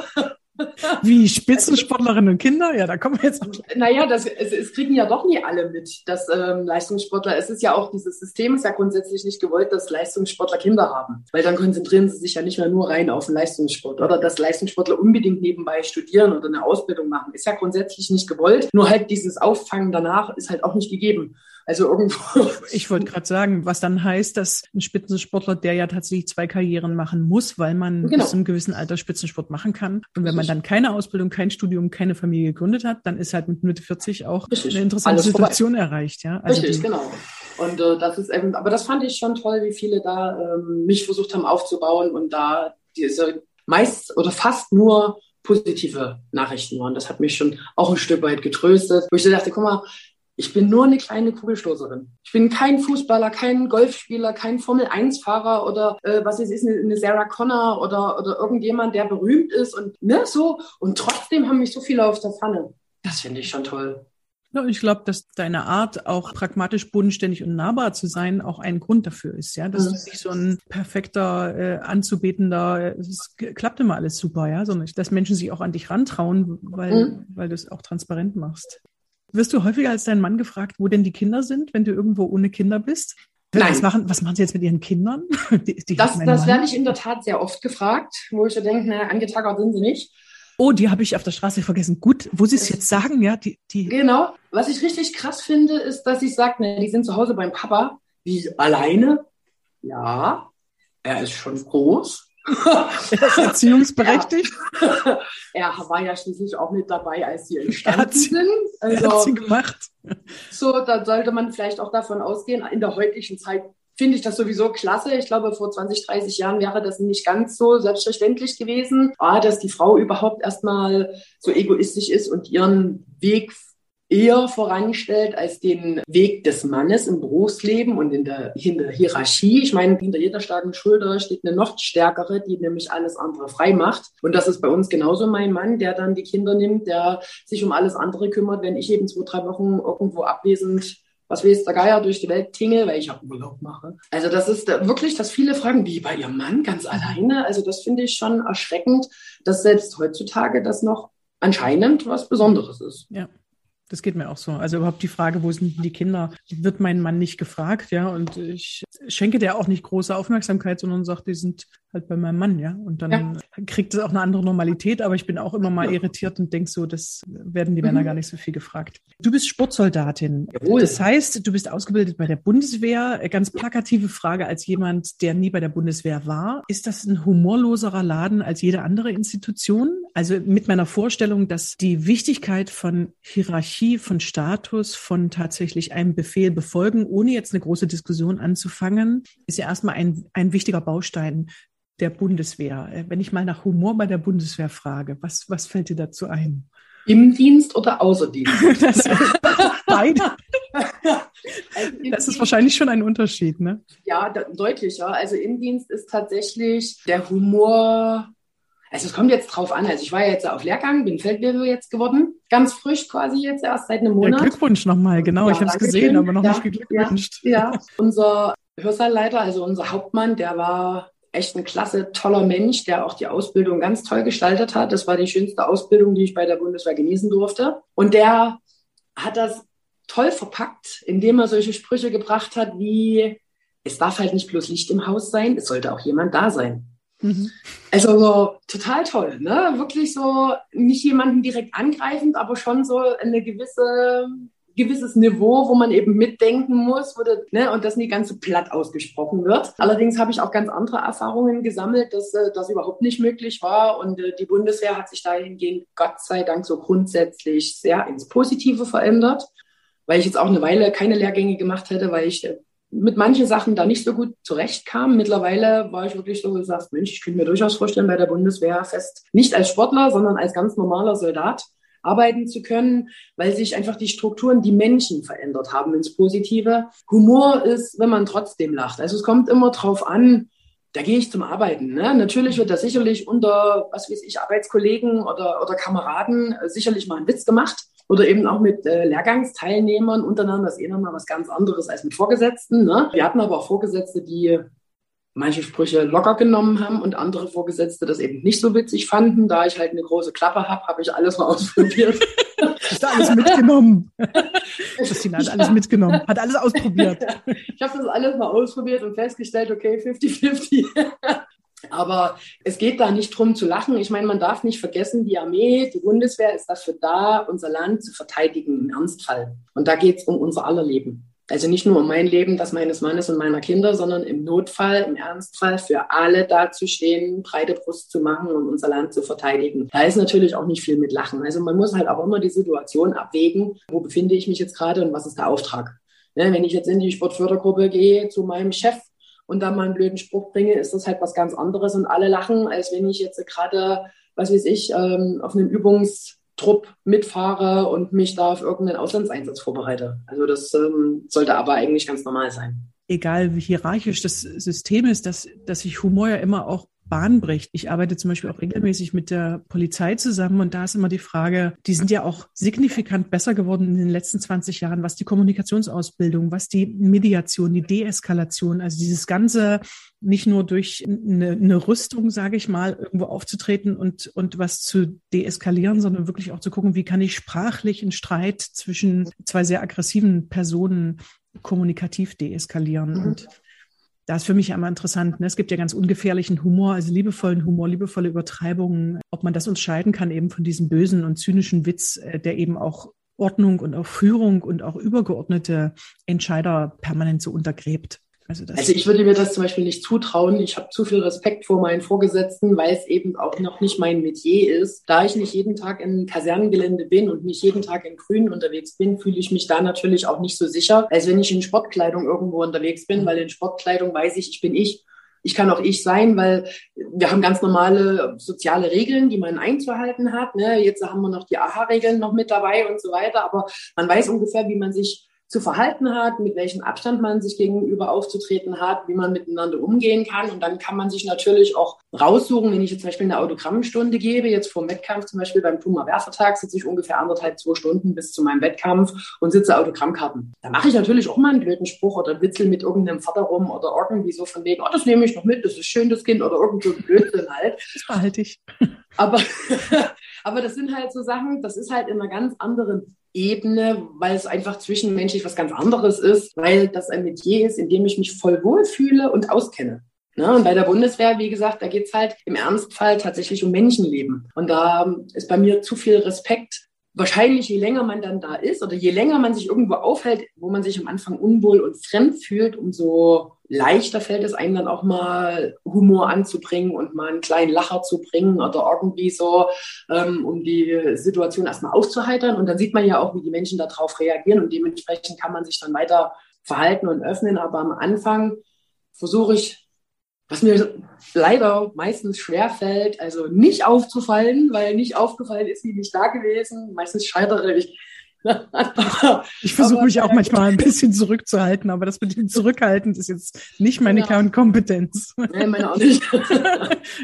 wie Spitzensportlerinnen und Kinder? Ja, da kommen wir jetzt. Naja, das, es, es kriegen ja doch nie alle mit, dass ähm, Leistungssportler, es ist ja auch, dieses System ist ja grundsätzlich nicht gewollt, dass Leistungssportler Kinder haben. Weil dann konzentrieren sie sich ja nicht mehr nur rein auf den Leistungssport. Oder dass Leistungssportler unbedingt nebenbei studieren oder eine Ausbildung machen. Ist ja grundsätzlich nicht gewollt. Nur halt dieses Auffangen danach ist halt auch nicht gegeben. Also irgendwo. Ich wollte gerade sagen, was dann heißt, dass ein Spitzensportler, der ja tatsächlich zwei Karrieren machen muss, weil man genau. bis zu einem gewissen Alter Spitzensport machen kann. Und wenn man dann keine Ausbildung, kein Studium, keine Familie gegründet hat, dann ist halt mit Mitte 40 auch Richtig. eine interessante Alles Situation vorbei. erreicht. Ja? Also Richtig, genau. Und äh, das ist eben, aber das fand ich schon toll, wie viele da ähm, mich versucht haben aufzubauen und da diese meist oder fast nur positive Nachrichten waren. Das hat mich schon auch ein Stück weit getröstet, wo ich so dachte, guck mal, ich bin nur eine kleine Kugelstoßerin. Ich bin kein Fußballer, kein Golfspieler, kein Formel-1-Fahrer oder äh, was es ist, eine, eine Sarah Connor oder, oder irgendjemand, der berühmt ist und ne, so. Und trotzdem haben mich so viele auf der Pfanne. Das finde ich schon toll. Ja, ich glaube, dass deine Art, auch pragmatisch, bodenständig und nahbar zu sein, auch ein Grund dafür ist, ja. Dass mhm. du nicht so ein perfekter, äh, anzubetender, es klappt immer alles super, ja, sondern dass Menschen sich auch an dich rantrauen, weil, mhm. weil du es auch transparent machst. Wirst du häufiger als dein Mann gefragt, wo denn die Kinder sind, wenn du irgendwo ohne Kinder bist? Nein. Was machen, was machen sie jetzt mit ihren Kindern? Die, die das das werde ich in der Tat sehr oft gefragt, wo ich so denke, naja, angetagert sind sie nicht. Oh, die habe ich auf der Straße vergessen. Gut, wo sie es jetzt sagen, ja, die, die. Genau. Was ich richtig krass finde, ist, dass ich sage, ne, die sind zu Hause beim Papa. Wie alleine? Ja, er ist schon groß. Er ist erziehungsberechtigt. er, er war ja schließlich auch mit dabei, als sie entstanden sind. Also, er hat sie gemacht. So, da sollte man vielleicht auch davon ausgehen, in der heutigen Zeit finde ich das sowieso klasse. Ich glaube, vor 20, 30 Jahren wäre das nicht ganz so selbstverständlich gewesen, ah, dass die Frau überhaupt erstmal so egoistisch ist und ihren Weg eher voranstellt als den Weg des Mannes im Berufsleben und in der, in der Hierarchie. Ich meine, hinter jeder starken Schulter steht eine noch stärkere, die nämlich alles andere frei macht. Und das ist bei uns genauso mein Mann, der dann die Kinder nimmt, der sich um alles andere kümmert, wenn ich eben zwei, drei Wochen irgendwo abwesend was weiß der Geier durch die Welt tinge, weil ich auch Urlaub mache. Also das ist wirklich, dass viele fragen, wie bei ihrem Mann ganz alleine. Also das finde ich schon erschreckend, dass selbst heutzutage das noch anscheinend was Besonderes ist. Ja. Das geht mir auch so. Also überhaupt die Frage, wo sind die Kinder, wird mein Mann nicht gefragt, ja. Und ich schenke der auch nicht große Aufmerksamkeit, sondern sage, die sind halt bei meinem Mann, ja. Und dann ja. kriegt es auch eine andere Normalität, aber ich bin auch immer mal irritiert und denke so, das werden die Männer mhm. gar nicht so viel gefragt. Du bist Sportsoldatin. Jawohl. Das heißt, du bist ausgebildet bei der Bundeswehr. Ganz plakative Frage als jemand, der nie bei der Bundeswehr war. Ist das ein humorloserer Laden als jede andere Institution? Also mit meiner Vorstellung, dass die Wichtigkeit von Hierarchie, von Status, von tatsächlich einem Befehl befolgen, ohne jetzt eine große Diskussion anzufangen, ist ja erstmal ein, ein wichtiger Baustein der Bundeswehr. Äh, wenn ich mal nach Humor bei der Bundeswehr frage, was, was fällt dir dazu ein? Im Dienst oder außer Dienst? Das, beide. Also das ist wahrscheinlich schon ein Unterschied, ne? Ja, deutlicher. Also im Dienst ist tatsächlich der Humor also es kommt jetzt drauf an. Also ich war ja jetzt auf Lehrgang, bin Feldwebel jetzt geworden, ganz frisch quasi jetzt erst seit einem Monat. Ja, Glückwunsch nochmal, genau. Ja, ich habe es gesehen, aber noch ja, nicht geglückwünscht. Ja, ja. unser Hörsaalleiter, also unser Hauptmann, der war echt ein klasse, toller Mensch, der auch die Ausbildung ganz toll gestaltet hat. Das war die schönste Ausbildung, die ich bei der Bundeswehr genießen durfte. Und der hat das toll verpackt, indem er solche Sprüche gebracht hat wie, es darf halt nicht bloß Licht im Haus sein, es sollte auch jemand da sein. Mhm. Also so total toll, ne? Wirklich so nicht jemanden direkt angreifend, aber schon so eine gewisse gewisses Niveau, wo man eben mitdenken muss wo das, ne, und das nie ganz so platt ausgesprochen wird. Allerdings habe ich auch ganz andere Erfahrungen gesammelt, dass äh, das überhaupt nicht möglich war. Und äh, die Bundeswehr hat sich dahingehend Gott sei Dank so grundsätzlich sehr ins Positive verändert, weil ich jetzt auch eine Weile keine Lehrgänge gemacht hätte, weil ich äh, mit manchen Sachen da nicht so gut zurechtkam. Mittlerweile war ich wirklich so gesagt, Mensch, ich könnte mir durchaus vorstellen, bei der Bundeswehr fest, nicht als Sportler, sondern als ganz normaler Soldat arbeiten zu können, weil sich einfach die Strukturen, die Menschen verändert haben ins Positive. Humor ist, wenn man trotzdem lacht. Also es kommt immer drauf an, da gehe ich zum Arbeiten. Ne? Natürlich wird da sicherlich unter, was weiß ich, Arbeitskollegen oder, oder Kameraden äh, sicherlich mal ein Witz gemacht oder eben auch mit äh, Lehrgangsteilnehmern untereinander. Das ist eh nochmal was ganz anderes als mit Vorgesetzten. Ne? Wir hatten aber auch Vorgesetzte, die manche Sprüche locker genommen haben und andere Vorgesetzte das eben nicht so witzig fanden. Da ich halt eine große Klappe habe, habe ich alles mal ausprobiert. Hast du alles mitgenommen? Christina hat alles mitgenommen, hat alles ausprobiert. Ich habe das alles mal ausprobiert und festgestellt, okay, 50-50. Aber es geht da nicht drum zu lachen. Ich meine, man darf nicht vergessen, die Armee, die Bundeswehr ist dafür da, unser Land zu verteidigen im Ernstfall. Und da geht es um unser aller Leben. Also nicht nur um mein Leben, das meines Mannes und meiner Kinder, sondern im Notfall, im Ernstfall für alle dazustehen, breite Brust zu machen und unser Land zu verteidigen. Da ist natürlich auch nicht viel mit Lachen. Also man muss halt auch immer die Situation abwägen, wo befinde ich mich jetzt gerade und was ist der Auftrag. Ne, wenn ich jetzt in die Sportfördergruppe gehe zu meinem Chef und dann mal einen blöden Spruch bringe, ist das halt was ganz anderes und alle lachen, als wenn ich jetzt gerade, was weiß ich, ähm, auf einem Übungs Trupp mitfahre und mich da auf irgendeinen Auslandseinsatz vorbereite. Also das ähm, sollte aber eigentlich ganz normal sein. Egal wie hierarchisch das System ist, dass, dass sich Humor ja immer auch Bahn bricht. Ich arbeite zum Beispiel auch regelmäßig mit der Polizei zusammen und da ist immer die Frage, die sind ja auch signifikant besser geworden in den letzten 20 Jahren, was die Kommunikationsausbildung, was die Mediation, die Deeskalation, also dieses ganze nicht nur durch eine, eine Rüstung, sage ich mal, irgendwo aufzutreten und, und was zu deeskalieren, sondern wirklich auch zu gucken, wie kann ich sprachlich einen Streit zwischen zwei sehr aggressiven Personen kommunikativ deeskalieren. Mhm. Und da ist für mich einmal interessant, ne? es gibt ja ganz ungefährlichen Humor, also liebevollen Humor, liebevolle Übertreibungen, ob man das unterscheiden kann eben von diesem bösen und zynischen Witz, äh, der eben auch Ordnung und auch Führung und auch übergeordnete Entscheider permanent so untergräbt. Also, also, ich würde mir das zum Beispiel nicht zutrauen. Ich habe zu viel Respekt vor meinen Vorgesetzten, weil es eben auch noch nicht mein Metier ist. Da ich nicht jeden Tag im Kasernengelände bin und nicht jeden Tag in Grün unterwegs bin, fühle ich mich da natürlich auch nicht so sicher, als wenn ich in Sportkleidung irgendwo unterwegs bin, weil in Sportkleidung weiß ich, ich bin ich. Ich kann auch ich sein, weil wir haben ganz normale soziale Regeln, die man einzuhalten hat. Ne? Jetzt haben wir noch die AHA-Regeln noch mit dabei und so weiter. Aber man weiß ungefähr, wie man sich zu verhalten hat, mit welchem Abstand man sich gegenüber aufzutreten hat, wie man miteinander umgehen kann. Und dann kann man sich natürlich auch raussuchen, wenn ich jetzt zum Beispiel eine Autogrammstunde gebe, jetzt vor dem Wettkampf zum Beispiel beim Puma Werfertag sitze ich ungefähr anderthalb, zwei Stunden bis zu meinem Wettkampf und sitze Autogrammkarten. Da mache ich natürlich auch mal einen blöden Spruch oder witzel mit irgendeinem Vater rum oder irgendwie so von wegen, oh, das nehme ich noch mit, das ist schön, das Kind oder irgend so Blödsinn halt. Das behalte ich. Aber, aber das sind halt so Sachen, das ist halt in einer ganz anderen Ebene, weil es einfach zwischenmenschlich was ganz anderes ist, weil das ein Metier ist, in dem ich mich voll wohlfühle und auskenne. Ne? Und bei der Bundeswehr, wie gesagt, da geht's halt im Ernstfall tatsächlich um Menschenleben. Und da ist bei mir zu viel Respekt wahrscheinlich je länger man dann da ist oder je länger man sich irgendwo aufhält, wo man sich am Anfang unwohl und fremd fühlt, umso leichter fällt es einem dann auch mal Humor anzubringen und mal einen kleinen Lacher zu bringen oder irgendwie so, ähm, um die Situation erstmal auszuheitern. Und dann sieht man ja auch, wie die Menschen darauf reagieren und dementsprechend kann man sich dann weiter verhalten und öffnen. Aber am Anfang versuche ich was mir leider meistens schwer fällt, also nicht aufzufallen, weil nicht aufgefallen ist sie nicht da gewesen. Meistens scheitere ich. ich versuche mich auch manchmal ein bisschen zurückzuhalten, aber das mit dem Zurückhalten ist jetzt nicht meine ja. Kernkompetenz. Nee, meine auch nicht.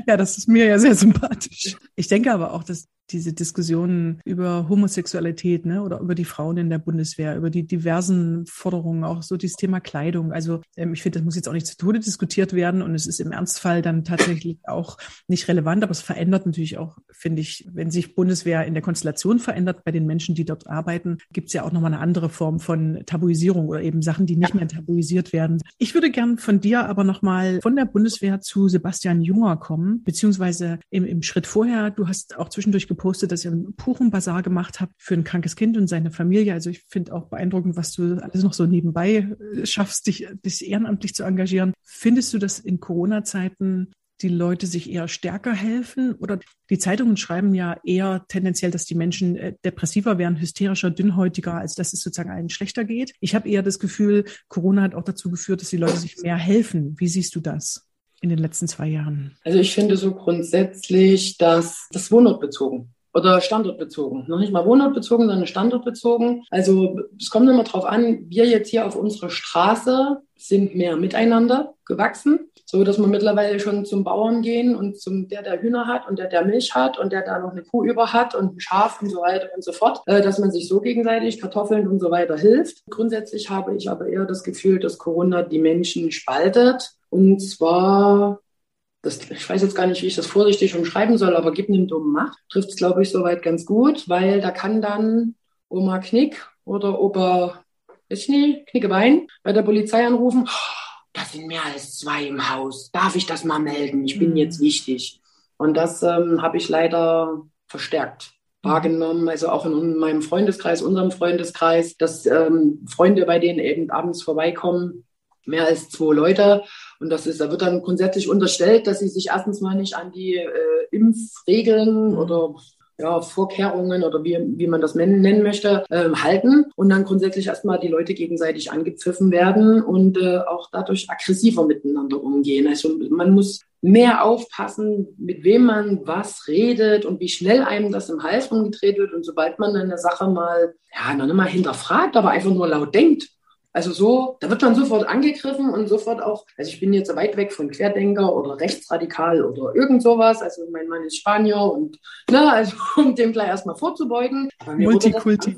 ja, das ist mir ja sehr sympathisch. Ich denke aber auch, dass diese Diskussionen über Homosexualität ne, oder über die Frauen in der Bundeswehr, über die diversen Forderungen, auch so dieses Thema Kleidung. Also ähm, ich finde, das muss jetzt auch nicht zu Tode diskutiert werden und es ist im Ernstfall dann tatsächlich auch nicht relevant, aber es verändert natürlich auch, finde ich, wenn sich Bundeswehr in der Konstellation verändert bei den Menschen, die dort arbeiten, gibt es ja auch nochmal eine andere Form von Tabuisierung oder eben Sachen, die nicht mehr tabuisiert werden. Ich würde gern von dir aber nochmal von der Bundeswehr zu Sebastian Junger kommen, beziehungsweise im, im Schritt vorher, du hast auch zwischendurch gepostet, dass ihr einen Kuchenbazar gemacht habt für ein krankes Kind und seine Familie. Also ich finde auch beeindruckend, was du alles noch so nebenbei äh, schaffst, dich, dich ehrenamtlich zu engagieren. Findest du, dass in Corona-Zeiten die Leute sich eher stärker helfen? Oder die Zeitungen schreiben ja eher tendenziell, dass die Menschen äh, depressiver werden, hysterischer, dünnhäutiger, als dass es sozusagen allen schlechter geht. Ich habe eher das Gefühl, Corona hat auch dazu geführt, dass die Leute sich mehr helfen. Wie siehst du das? In den letzten zwei Jahren? Also ich finde so grundsätzlich, dass das wohnortbezogen. oder standortbezogen. Noch nicht mal wohnortbezogen, sondern standortbezogen. Also es kommt immer drauf an, wir jetzt hier auf unserer Straße sind mehr miteinander gewachsen, so dass wir mittlerweile schon zum Bauern gehen und zum der, der Hühner hat und der, der Milch hat und der da noch eine Kuh über hat und ein Schaf und so weiter und so fort, äh, dass man sich so gegenseitig Kartoffeln und so weiter hilft. Grundsätzlich habe ich aber eher das Gefühl, dass Corona die Menschen spaltet und zwar das, ich weiß jetzt gar nicht, wie ich das vorsichtig umschreiben soll, aber gib einem dummen Macht, trifft es, glaube ich, soweit ganz gut, weil da kann dann Oma Knick oder Opa, ist nicht, Knickebein bei der Polizei anrufen, da sind mehr als zwei im Haus, darf ich das mal melden, ich bin mhm. jetzt wichtig. Und das ähm, habe ich leider verstärkt mhm. wahrgenommen, also auch in meinem Freundeskreis, unserem Freundeskreis, dass ähm, Freunde bei denen eben abends vorbeikommen mehr als zwei Leute. Und das ist, da wird dann grundsätzlich unterstellt, dass sie sich erstens mal nicht an die äh, Impfregeln mhm. oder ja, Vorkehrungen oder wie, wie man das nennen möchte, äh, halten und dann grundsätzlich erstmal die Leute gegenseitig angepfiffen werden und äh, auch dadurch aggressiver miteinander umgehen. Also man muss mehr aufpassen, mit wem man was redet und wie schnell einem das im Hals umgedreht wird. Und sobald man eine Sache mal, ja, noch nicht mal hinterfragt, aber einfach nur laut denkt, also so, da wird man sofort angegriffen und sofort auch, also ich bin jetzt weit weg von Querdenker oder rechtsradikal oder irgend sowas. Also mein Mann ist Spanier und ne, also um dem gleich erstmal vorzubeugen. Multikulti.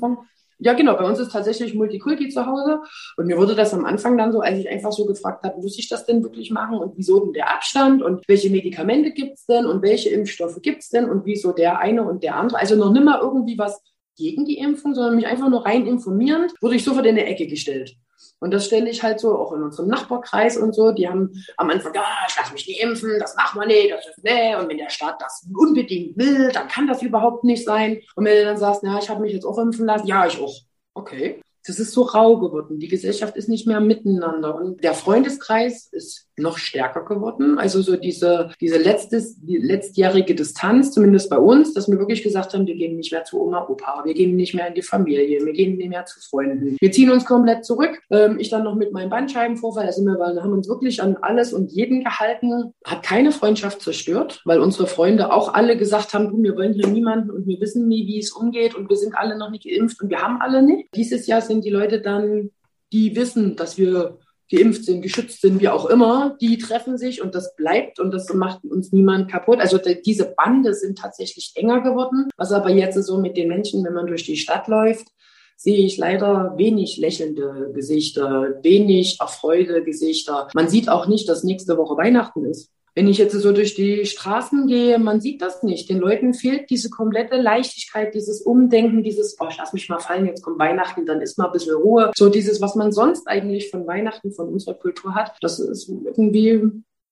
Ja, genau. Bei uns ist tatsächlich Multikulti zu Hause. Und mir wurde das am Anfang dann so, als ich einfach so gefragt habe, muss ich das denn wirklich machen und wieso denn der Abstand und welche Medikamente gibt's denn und welche Impfstoffe gibt's denn und wieso der eine und der andere. Also noch nimmer irgendwie was gegen die Impfung, sondern mich einfach nur rein informieren, wurde ich sofort in eine Ecke gestellt. Und das stelle ich halt so auch in unserem Nachbarkreis und so. Die haben am Anfang, ja, ich lasse mich nicht impfen, das machen wir nicht, das ist nee. Und wenn der Staat das unbedingt will, dann kann das überhaupt nicht sein. Und wenn du dann sagst, ja, ich habe mich jetzt auch impfen lassen, ja, ich auch. Okay. Das ist so rau geworden. Die Gesellschaft ist nicht mehr miteinander. Und der Freundeskreis ist noch stärker geworden. Also so diese, diese letztes, die letztjährige Distanz, zumindest bei uns, dass wir wirklich gesagt haben, wir gehen nicht mehr zu Oma, Opa, wir gehen nicht mehr in die Familie, wir gehen nicht mehr zu Freunden. Wir ziehen uns komplett zurück. Ähm, ich dann noch mit meinem Bandscheibenvorfall, da sind wir, weil wir haben uns wirklich an alles und jeden gehalten, hat keine Freundschaft zerstört, weil unsere Freunde auch alle gesagt haben, du, wir wollen hier niemanden und wir wissen nie, wie es umgeht und wir sind alle noch nicht geimpft und wir haben alle nicht. Dieses Jahr sind die Leute dann, die wissen, dass wir geimpft sind, geschützt sind, wie auch immer, die treffen sich und das bleibt und das macht uns niemand kaputt. Also diese Bande sind tatsächlich enger geworden. Was aber jetzt so mit den Menschen, wenn man durch die Stadt läuft, sehe ich leider wenig lächelnde Gesichter, wenig erfreute Gesichter. Man sieht auch nicht, dass nächste Woche Weihnachten ist. Wenn ich jetzt so durch die Straßen gehe, man sieht das nicht. Den Leuten fehlt diese komplette Leichtigkeit, dieses Umdenken, dieses, oh, ich lass mich mal fallen, jetzt kommt Weihnachten, dann ist mal ein bisschen Ruhe. So dieses, was man sonst eigentlich von Weihnachten, von unserer Kultur hat, das ist irgendwie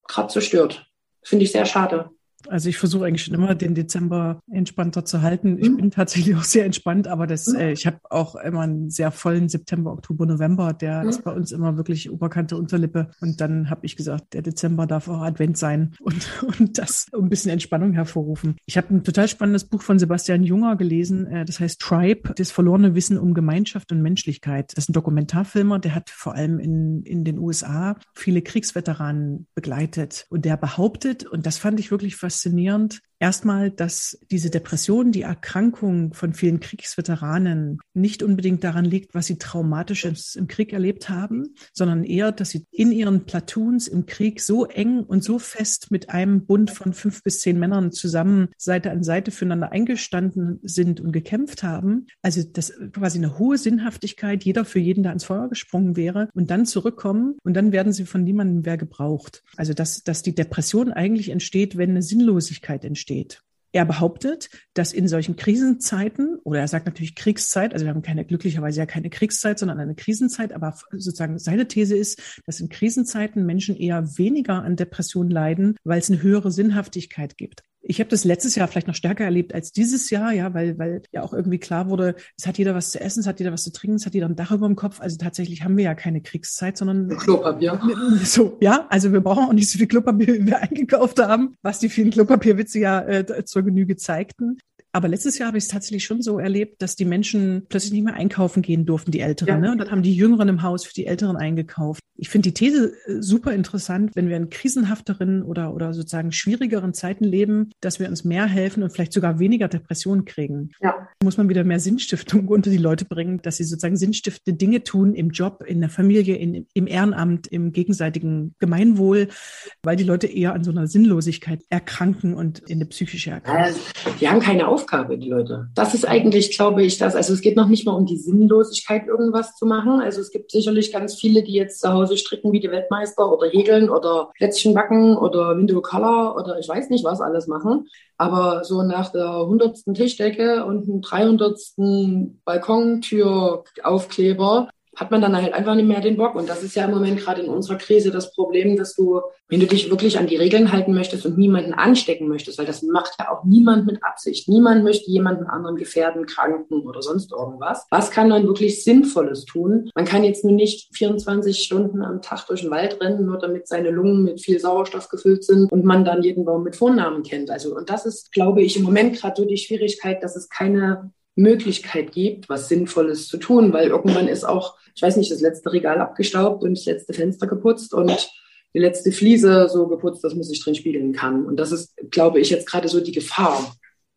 gerade zerstört. Finde ich sehr schade. Also ich versuche eigentlich schon immer, den Dezember entspannter zu halten. Ich mhm. bin tatsächlich auch sehr entspannt, aber das, mhm. äh, ich habe auch immer einen sehr vollen September, Oktober, November. Der mhm. ist bei uns immer wirklich Oberkante, Unterlippe. Und dann habe ich gesagt, der Dezember darf auch Advent sein und, und das um ein bisschen Entspannung hervorrufen. Ich habe ein total spannendes Buch von Sebastian Junger gelesen. Äh, das heißt Tribe, das verlorene Wissen um Gemeinschaft und Menschlichkeit. Das ist ein Dokumentarfilmer, der hat vor allem in, in den USA viele Kriegsveteranen begleitet. Und der behauptet, und das fand ich wirklich faszinierend. Erstmal, dass diese Depression, die Erkrankung von vielen Kriegsveteranen nicht unbedingt daran liegt, was sie traumatisches im Krieg erlebt haben, sondern eher, dass sie in ihren Platoons im Krieg so eng und so fest mit einem Bund von fünf bis zehn Männern zusammen Seite an Seite füreinander eingestanden sind und gekämpft haben. Also dass quasi eine hohe Sinnhaftigkeit, jeder für jeden da ins Feuer gesprungen wäre und dann zurückkommen und dann werden sie von niemandem mehr gebraucht. Also dass, dass die Depression eigentlich entsteht, wenn eine Sinnlosigkeit entsteht. Er behauptet, dass in solchen Krisenzeiten, oder er sagt natürlich Kriegszeit, also wir haben keine, glücklicherweise ja keine Kriegszeit, sondern eine Krisenzeit, aber sozusagen seine These ist, dass in Krisenzeiten Menschen eher weniger an Depressionen leiden, weil es eine höhere Sinnhaftigkeit gibt. Ich habe das letztes Jahr vielleicht noch stärker erlebt als dieses Jahr, ja, weil, weil ja auch irgendwie klar wurde, es hat jeder was zu essen, es hat jeder was zu trinken, es hat jeder ein Dach über dem Kopf. Also tatsächlich haben wir ja keine Kriegszeit, sondern Klopapier. So, ja, also wir brauchen auch nicht so viel Klopapier, wie wir eingekauft haben, was die vielen Klopapierwitze ja äh, zur Genüge zeigten Aber letztes Jahr habe ich es tatsächlich schon so erlebt, dass die Menschen plötzlich nicht mehr einkaufen gehen durften, die Älteren. Ja. Ne? Und dann haben die Jüngeren im Haus für die Älteren eingekauft. Ich finde die These äh, super interessant, wenn wir in krisenhafteren oder, oder sozusagen schwierigeren Zeiten leben, dass wir uns mehr helfen und vielleicht sogar weniger Depressionen kriegen. Ja. Muss man wieder mehr Sinnstiftung unter die Leute bringen, dass sie sozusagen sinnstiftende Dinge tun im Job, in der Familie, in, im Ehrenamt, im gegenseitigen Gemeinwohl, weil die Leute eher an so einer Sinnlosigkeit erkranken und in eine psychische Erkrankung. die haben keine Aufgabe, die Leute. Das ist eigentlich, glaube ich, das. Also es geht noch nicht mal um die Sinnlosigkeit, irgendwas zu machen. Also es gibt sicherlich ganz viele, die jetzt zu Hause stricken wie die Weltmeister oder häkeln oder Plätzchen backen oder Window Color oder ich weiß nicht was alles machen. Aber so nach der hundertsten Tischdecke und dem dreihundertsten Balkontüraufkleber hat man dann halt einfach nicht mehr den Bock. Und das ist ja im Moment gerade in unserer Krise das Problem, dass du, wenn du dich wirklich an die Regeln halten möchtest und niemanden anstecken möchtest, weil das macht ja auch niemand mit Absicht. Niemand möchte jemanden anderen gefährden, kranken oder sonst irgendwas. Was kann man wirklich Sinnvolles tun? Man kann jetzt nur nicht 24 Stunden am Tag durch den Wald rennen, nur damit seine Lungen mit viel Sauerstoff gefüllt sind und man dann jeden Baum mit Vornamen kennt. Also, und das ist, glaube ich, im Moment gerade so die Schwierigkeit, dass es keine Möglichkeit gibt, was Sinnvolles zu tun, weil irgendwann ist auch, ich weiß nicht, das letzte Regal abgestaubt und das letzte Fenster geputzt und die letzte Fliese so geputzt, dass man sich drin spiegeln kann. Und das ist, glaube ich, jetzt gerade so die Gefahr.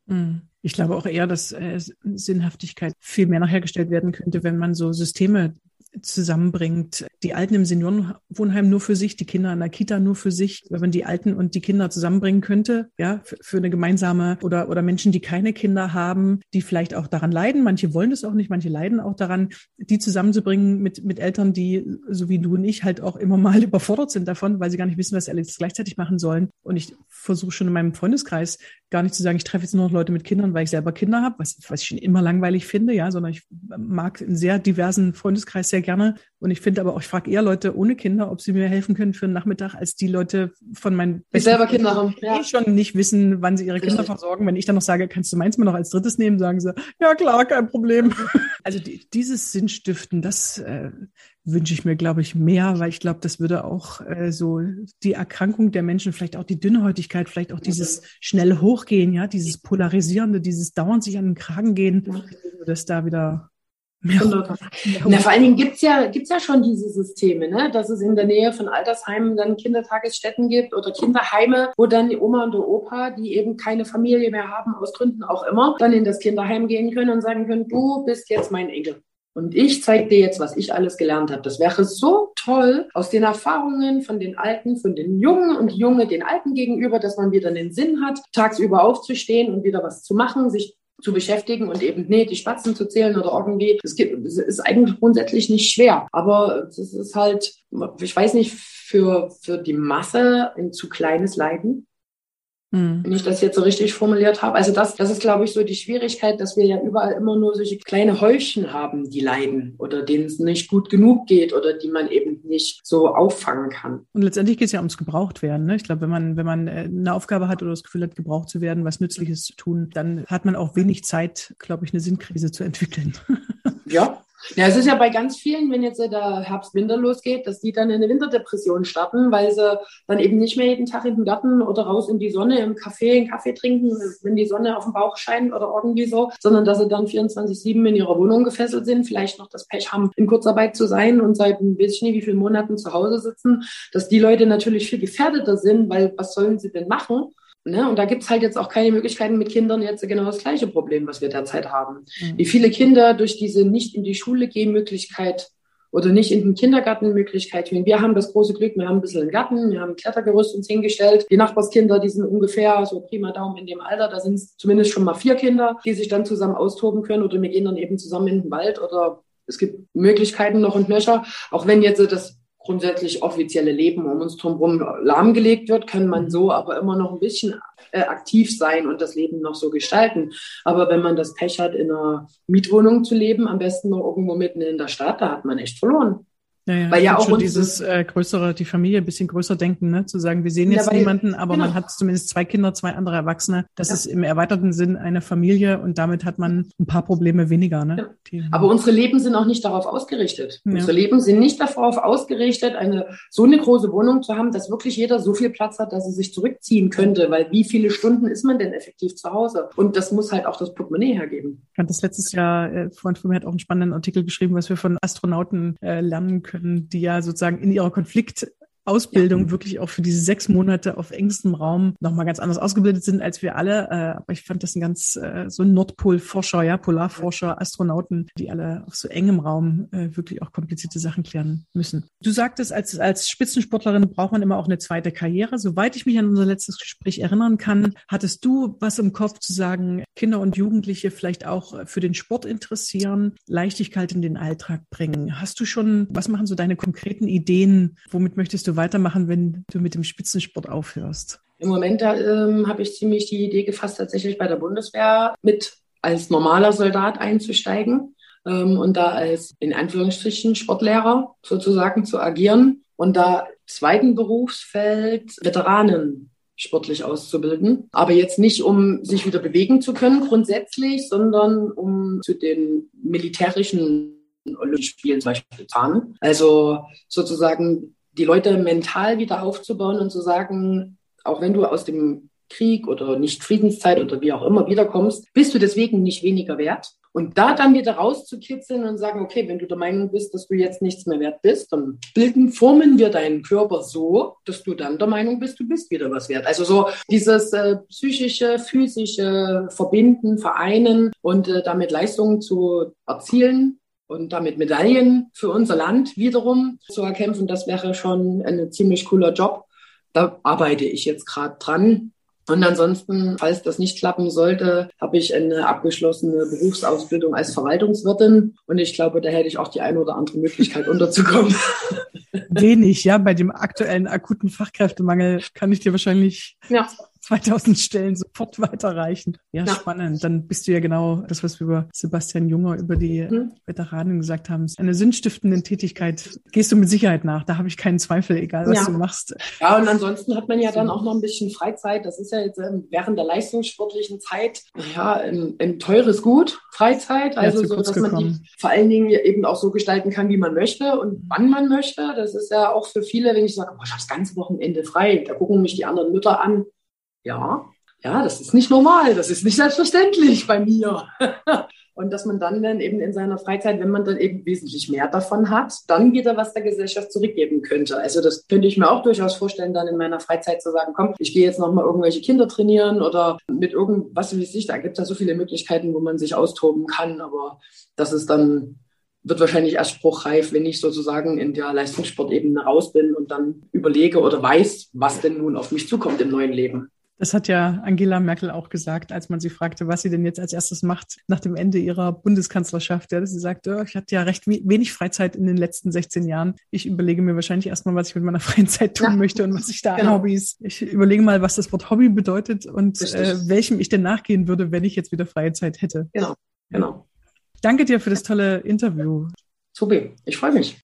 Hm. Ich glaube auch eher, dass äh, Sinnhaftigkeit viel mehr noch hergestellt werden könnte, wenn man so Systeme zusammenbringt. Die Alten im Seniorenwohnheim nur für sich, die Kinder in der Kita nur für sich. Wenn man die Alten und die Kinder zusammenbringen könnte, ja, für, für eine gemeinsame oder, oder Menschen, die keine Kinder haben, die vielleicht auch daran leiden. Manche wollen das auch nicht, manche leiden auch daran, die zusammenzubringen mit, mit Eltern, die, so wie du und ich, halt auch immer mal überfordert sind davon, weil sie gar nicht wissen, was sie alles gleichzeitig machen sollen. Und ich versuche schon in meinem Freundeskreis gar nicht zu sagen, ich treffe jetzt nur noch Leute mit Kindern, weil ich selber Kinder habe, was, was ich schon immer langweilig finde, ja, sondern ich mag einen sehr diversen Freundeskreis sehr gerne. Und ich finde aber auch, frage eher Leute ohne Kinder, ob sie mir helfen können für einen Nachmittag, als die Leute von meinen die selber Kinder haben, die ja. schon nicht wissen, wann sie ihre Kinder versorgen. Wenn ich dann noch sage, kannst du meins mal noch als drittes nehmen, sagen sie, ja klar, kein Problem. also die, dieses Sinnstiften, das äh, wünsche ich mir, glaube ich, mehr, weil ich glaube, das würde auch äh, so die Erkrankung der Menschen, vielleicht auch die Dünnhäutigkeit, vielleicht auch dieses schnelle Hochgehen, ja, dieses Polarisierende, dieses dauernd sich an den Kragen gehen, das da wieder ja. Na, vor allen Dingen gibt's ja, gibt's ja schon diese Systeme, ne? dass es in der Nähe von Altersheimen dann Kindertagesstätten gibt oder Kinderheime, wo dann die Oma und der Opa, die eben keine Familie mehr haben, aus Gründen auch immer, dann in das Kinderheim gehen können und sagen können, du bist jetzt mein Enkel. Und ich zeige dir jetzt, was ich alles gelernt habe. Das wäre so toll aus den Erfahrungen von den Alten, von den Jungen und Junge den Alten gegenüber, dass man wieder den Sinn hat, tagsüber aufzustehen und wieder was zu machen, sich zu beschäftigen und eben nee, die Spatzen zu zählen oder irgendwie. Es ist eigentlich grundsätzlich nicht schwer, aber es ist halt, ich weiß nicht, für, für die Masse ein zu kleines Leiden. Mhm. Wenn ich das jetzt so richtig formuliert habe. Also das, das ist, glaube ich, so die Schwierigkeit, dass wir ja überall immer nur solche kleine Häufchen haben, die leiden oder denen es nicht gut genug geht oder die man eben nicht so auffangen kann. Und letztendlich geht es ja ums Gebrauchtwerden. Ne? Ich glaube, wenn man, wenn man äh, eine Aufgabe hat oder das Gefühl hat, gebraucht zu werden, was Nützliches zu tun, dann hat man auch wenig Zeit, glaube ich, eine Sinnkrise zu entwickeln. Ja, ja, es ist ja bei ganz vielen, wenn jetzt der Herbst-Winter losgeht, dass die dann in eine Winterdepression starten, weil sie dann eben nicht mehr jeden Tag in den Garten oder raus in die Sonne im Café einen Kaffee trinken, wenn die Sonne auf dem Bauch scheint oder irgendwie so, sondern dass sie dann 24-7 in ihrer Wohnung gefesselt sind, vielleicht noch das Pech haben, in Kurzarbeit zu sein und seit weiß ich nicht wie vielen Monaten zu Hause sitzen, dass die Leute natürlich viel gefährdeter sind, weil was sollen sie denn machen? Ne? Und da gibt's halt jetzt auch keine Möglichkeiten mit Kindern jetzt genau das gleiche Problem, was wir derzeit haben. Mhm. Wie viele Kinder durch diese nicht in die Schule gehen Möglichkeit oder nicht in den Kindergarten Möglichkeit gehen. Wir haben das große Glück, wir haben ein bisschen einen Garten, wir haben ein Klettergerüst uns hingestellt. Die Nachbarskinder, die sind ungefähr so prima Daumen in dem Alter, da sind zumindest schon mal vier Kinder, die sich dann zusammen austoben können oder wir gehen dann eben zusammen in den Wald oder es gibt Möglichkeiten noch und nöcher, auch wenn jetzt das grundsätzlich offizielle Leben um uns drumherum lahmgelegt wird, kann man so aber immer noch ein bisschen äh, aktiv sein und das Leben noch so gestalten. Aber wenn man das Pech hat, in einer Mietwohnung zu leben, am besten noch irgendwo mitten in der Stadt, da hat man echt verloren. Ja, ja, Weil ja auch schon dieses äh, größere, die Familie ein bisschen größer denken, ne? zu sagen, wir sehen jetzt ja, niemanden, aber genau. man hat zumindest zwei Kinder, zwei andere Erwachsene. Das ja. ist im erweiterten Sinn eine Familie und damit hat man ein paar Probleme weniger. Ne? Ja. Aber unsere Leben sind auch nicht darauf ausgerichtet. Unsere Leben sind nicht darauf ausgerichtet, eine so eine große Wohnung zu haben, dass wirklich jeder so viel Platz hat, dass er sich zurückziehen könnte. Weil wie viele Stunden ist man denn effektiv zu Hause? Und das muss halt auch das Portemonnaie hergeben. Ich fand das letztes Jahr, äh, Freund von mir hat auch einen spannenden Artikel geschrieben, was wir von Astronauten äh, lernen können, die ja so sozusagen in ihrer Konflikt Ausbildung ja. wirklich auch für diese sechs Monate auf engstem Raum nochmal ganz anders ausgebildet sind als wir alle. Äh, aber ich fand das ein ganz äh, so Nordpolforscher, ja, Polarforscher, Astronauten, die alle auf so engem Raum äh, wirklich auch komplizierte Sachen klären müssen. Du sagtest, als, als Spitzensportlerin braucht man immer auch eine zweite Karriere. Soweit ich mich an unser letztes Gespräch erinnern kann, hattest du was im Kopf zu sagen, Kinder und Jugendliche vielleicht auch für den Sport interessieren, Leichtigkeit in den Alltag bringen. Hast du schon, was machen so deine konkreten Ideen? Womit möchtest du du weitermachen, wenn du mit dem Spitzensport aufhörst? Im Moment ähm, habe ich ziemlich die Idee gefasst, tatsächlich bei der Bundeswehr mit als normaler Soldat einzusteigen ähm, und da als in Anführungsstrichen Sportlehrer sozusagen zu agieren und da zweiten Berufsfeld Veteranen sportlich auszubilden. Aber jetzt nicht, um sich wieder bewegen zu können grundsätzlich, sondern um zu den militärischen Olympischen Spielen zum Beispiel zu fahren. Also sozusagen die Leute mental wieder aufzubauen und zu sagen, auch wenn du aus dem Krieg oder nicht Friedenszeit oder wie auch immer wiederkommst, bist du deswegen nicht weniger wert. Und da dann wieder rauszukitzeln und sagen, okay, wenn du der Meinung bist, dass du jetzt nichts mehr wert bist, dann bilden, formen wir deinen Körper so, dass du dann der Meinung bist, du bist wieder was wert. Also so dieses äh, psychische, physische Verbinden, Vereinen und äh, damit Leistungen zu erzielen, und damit Medaillen für unser Land wiederum zu erkämpfen, das wäre schon ein ziemlich cooler Job. Da arbeite ich jetzt gerade dran. Und ansonsten, falls das nicht klappen sollte, habe ich eine abgeschlossene Berufsausbildung als Verwaltungswirtin. Und ich glaube, da hätte ich auch die eine oder andere Möglichkeit unterzukommen. Wenig, ja. Bei dem aktuellen akuten Fachkräftemangel kann ich dir wahrscheinlich ja. 2000 Stellen sofort weiterreichen. Ja, ja, spannend. Dann bist du ja genau das, was wir über Sebastian Junger, über die mhm. Veteranen gesagt haben. Eine sinnstiftende Tätigkeit gehst du mit Sicherheit nach. Da habe ich keinen Zweifel, egal was ja. du machst. Ja, und ansonsten hat man ja dann auch noch ein bisschen Freizeit. Das ist ja jetzt ähm, während der leistungssportlichen Zeit ja ein, ein teures Gut, Freizeit. Also so, dass gekommen. man die vor allen Dingen eben auch so gestalten kann, wie man möchte und wann man möchte. Das ist ja auch für viele, wenn ich sage, oh, ich habe das ganze Wochenende frei, da gucken mich die anderen Mütter an ja, ja, das ist nicht normal, das ist nicht selbstverständlich bei mir. Und dass man dann dann eben in seiner Freizeit, wenn man dann eben wesentlich mehr davon hat, dann wieder was der Gesellschaft zurückgeben könnte. Also das könnte ich mir auch durchaus vorstellen, dann in meiner Freizeit zu sagen, komm, ich gehe jetzt nochmal irgendwelche Kinder trainieren oder mit irgendwas, wie sich, da gibt es ja so viele Möglichkeiten, wo man sich austoben kann. Aber das ist dann wird wahrscheinlich erst spruchreif, wenn ich sozusagen in der Leistungssportebene raus bin und dann überlege oder weiß, was denn nun auf mich zukommt im neuen Leben. Das hat ja Angela Merkel auch gesagt, als man sie fragte, was sie denn jetzt als erstes macht nach dem Ende ihrer Bundeskanzlerschaft. Ja, sie sagte, oh, ich hatte ja recht wenig Freizeit in den letzten 16 Jahren. Ich überlege mir wahrscheinlich erstmal, was ich mit meiner freien Zeit tun ja. möchte und was ich da genau. an Hobbys. Ich überlege mal, was das Wort Hobby bedeutet und äh, welchem ich denn nachgehen würde, wenn ich jetzt wieder freie Zeit hätte. Genau, genau. Danke dir für das tolle Interview. Super, ich freue mich.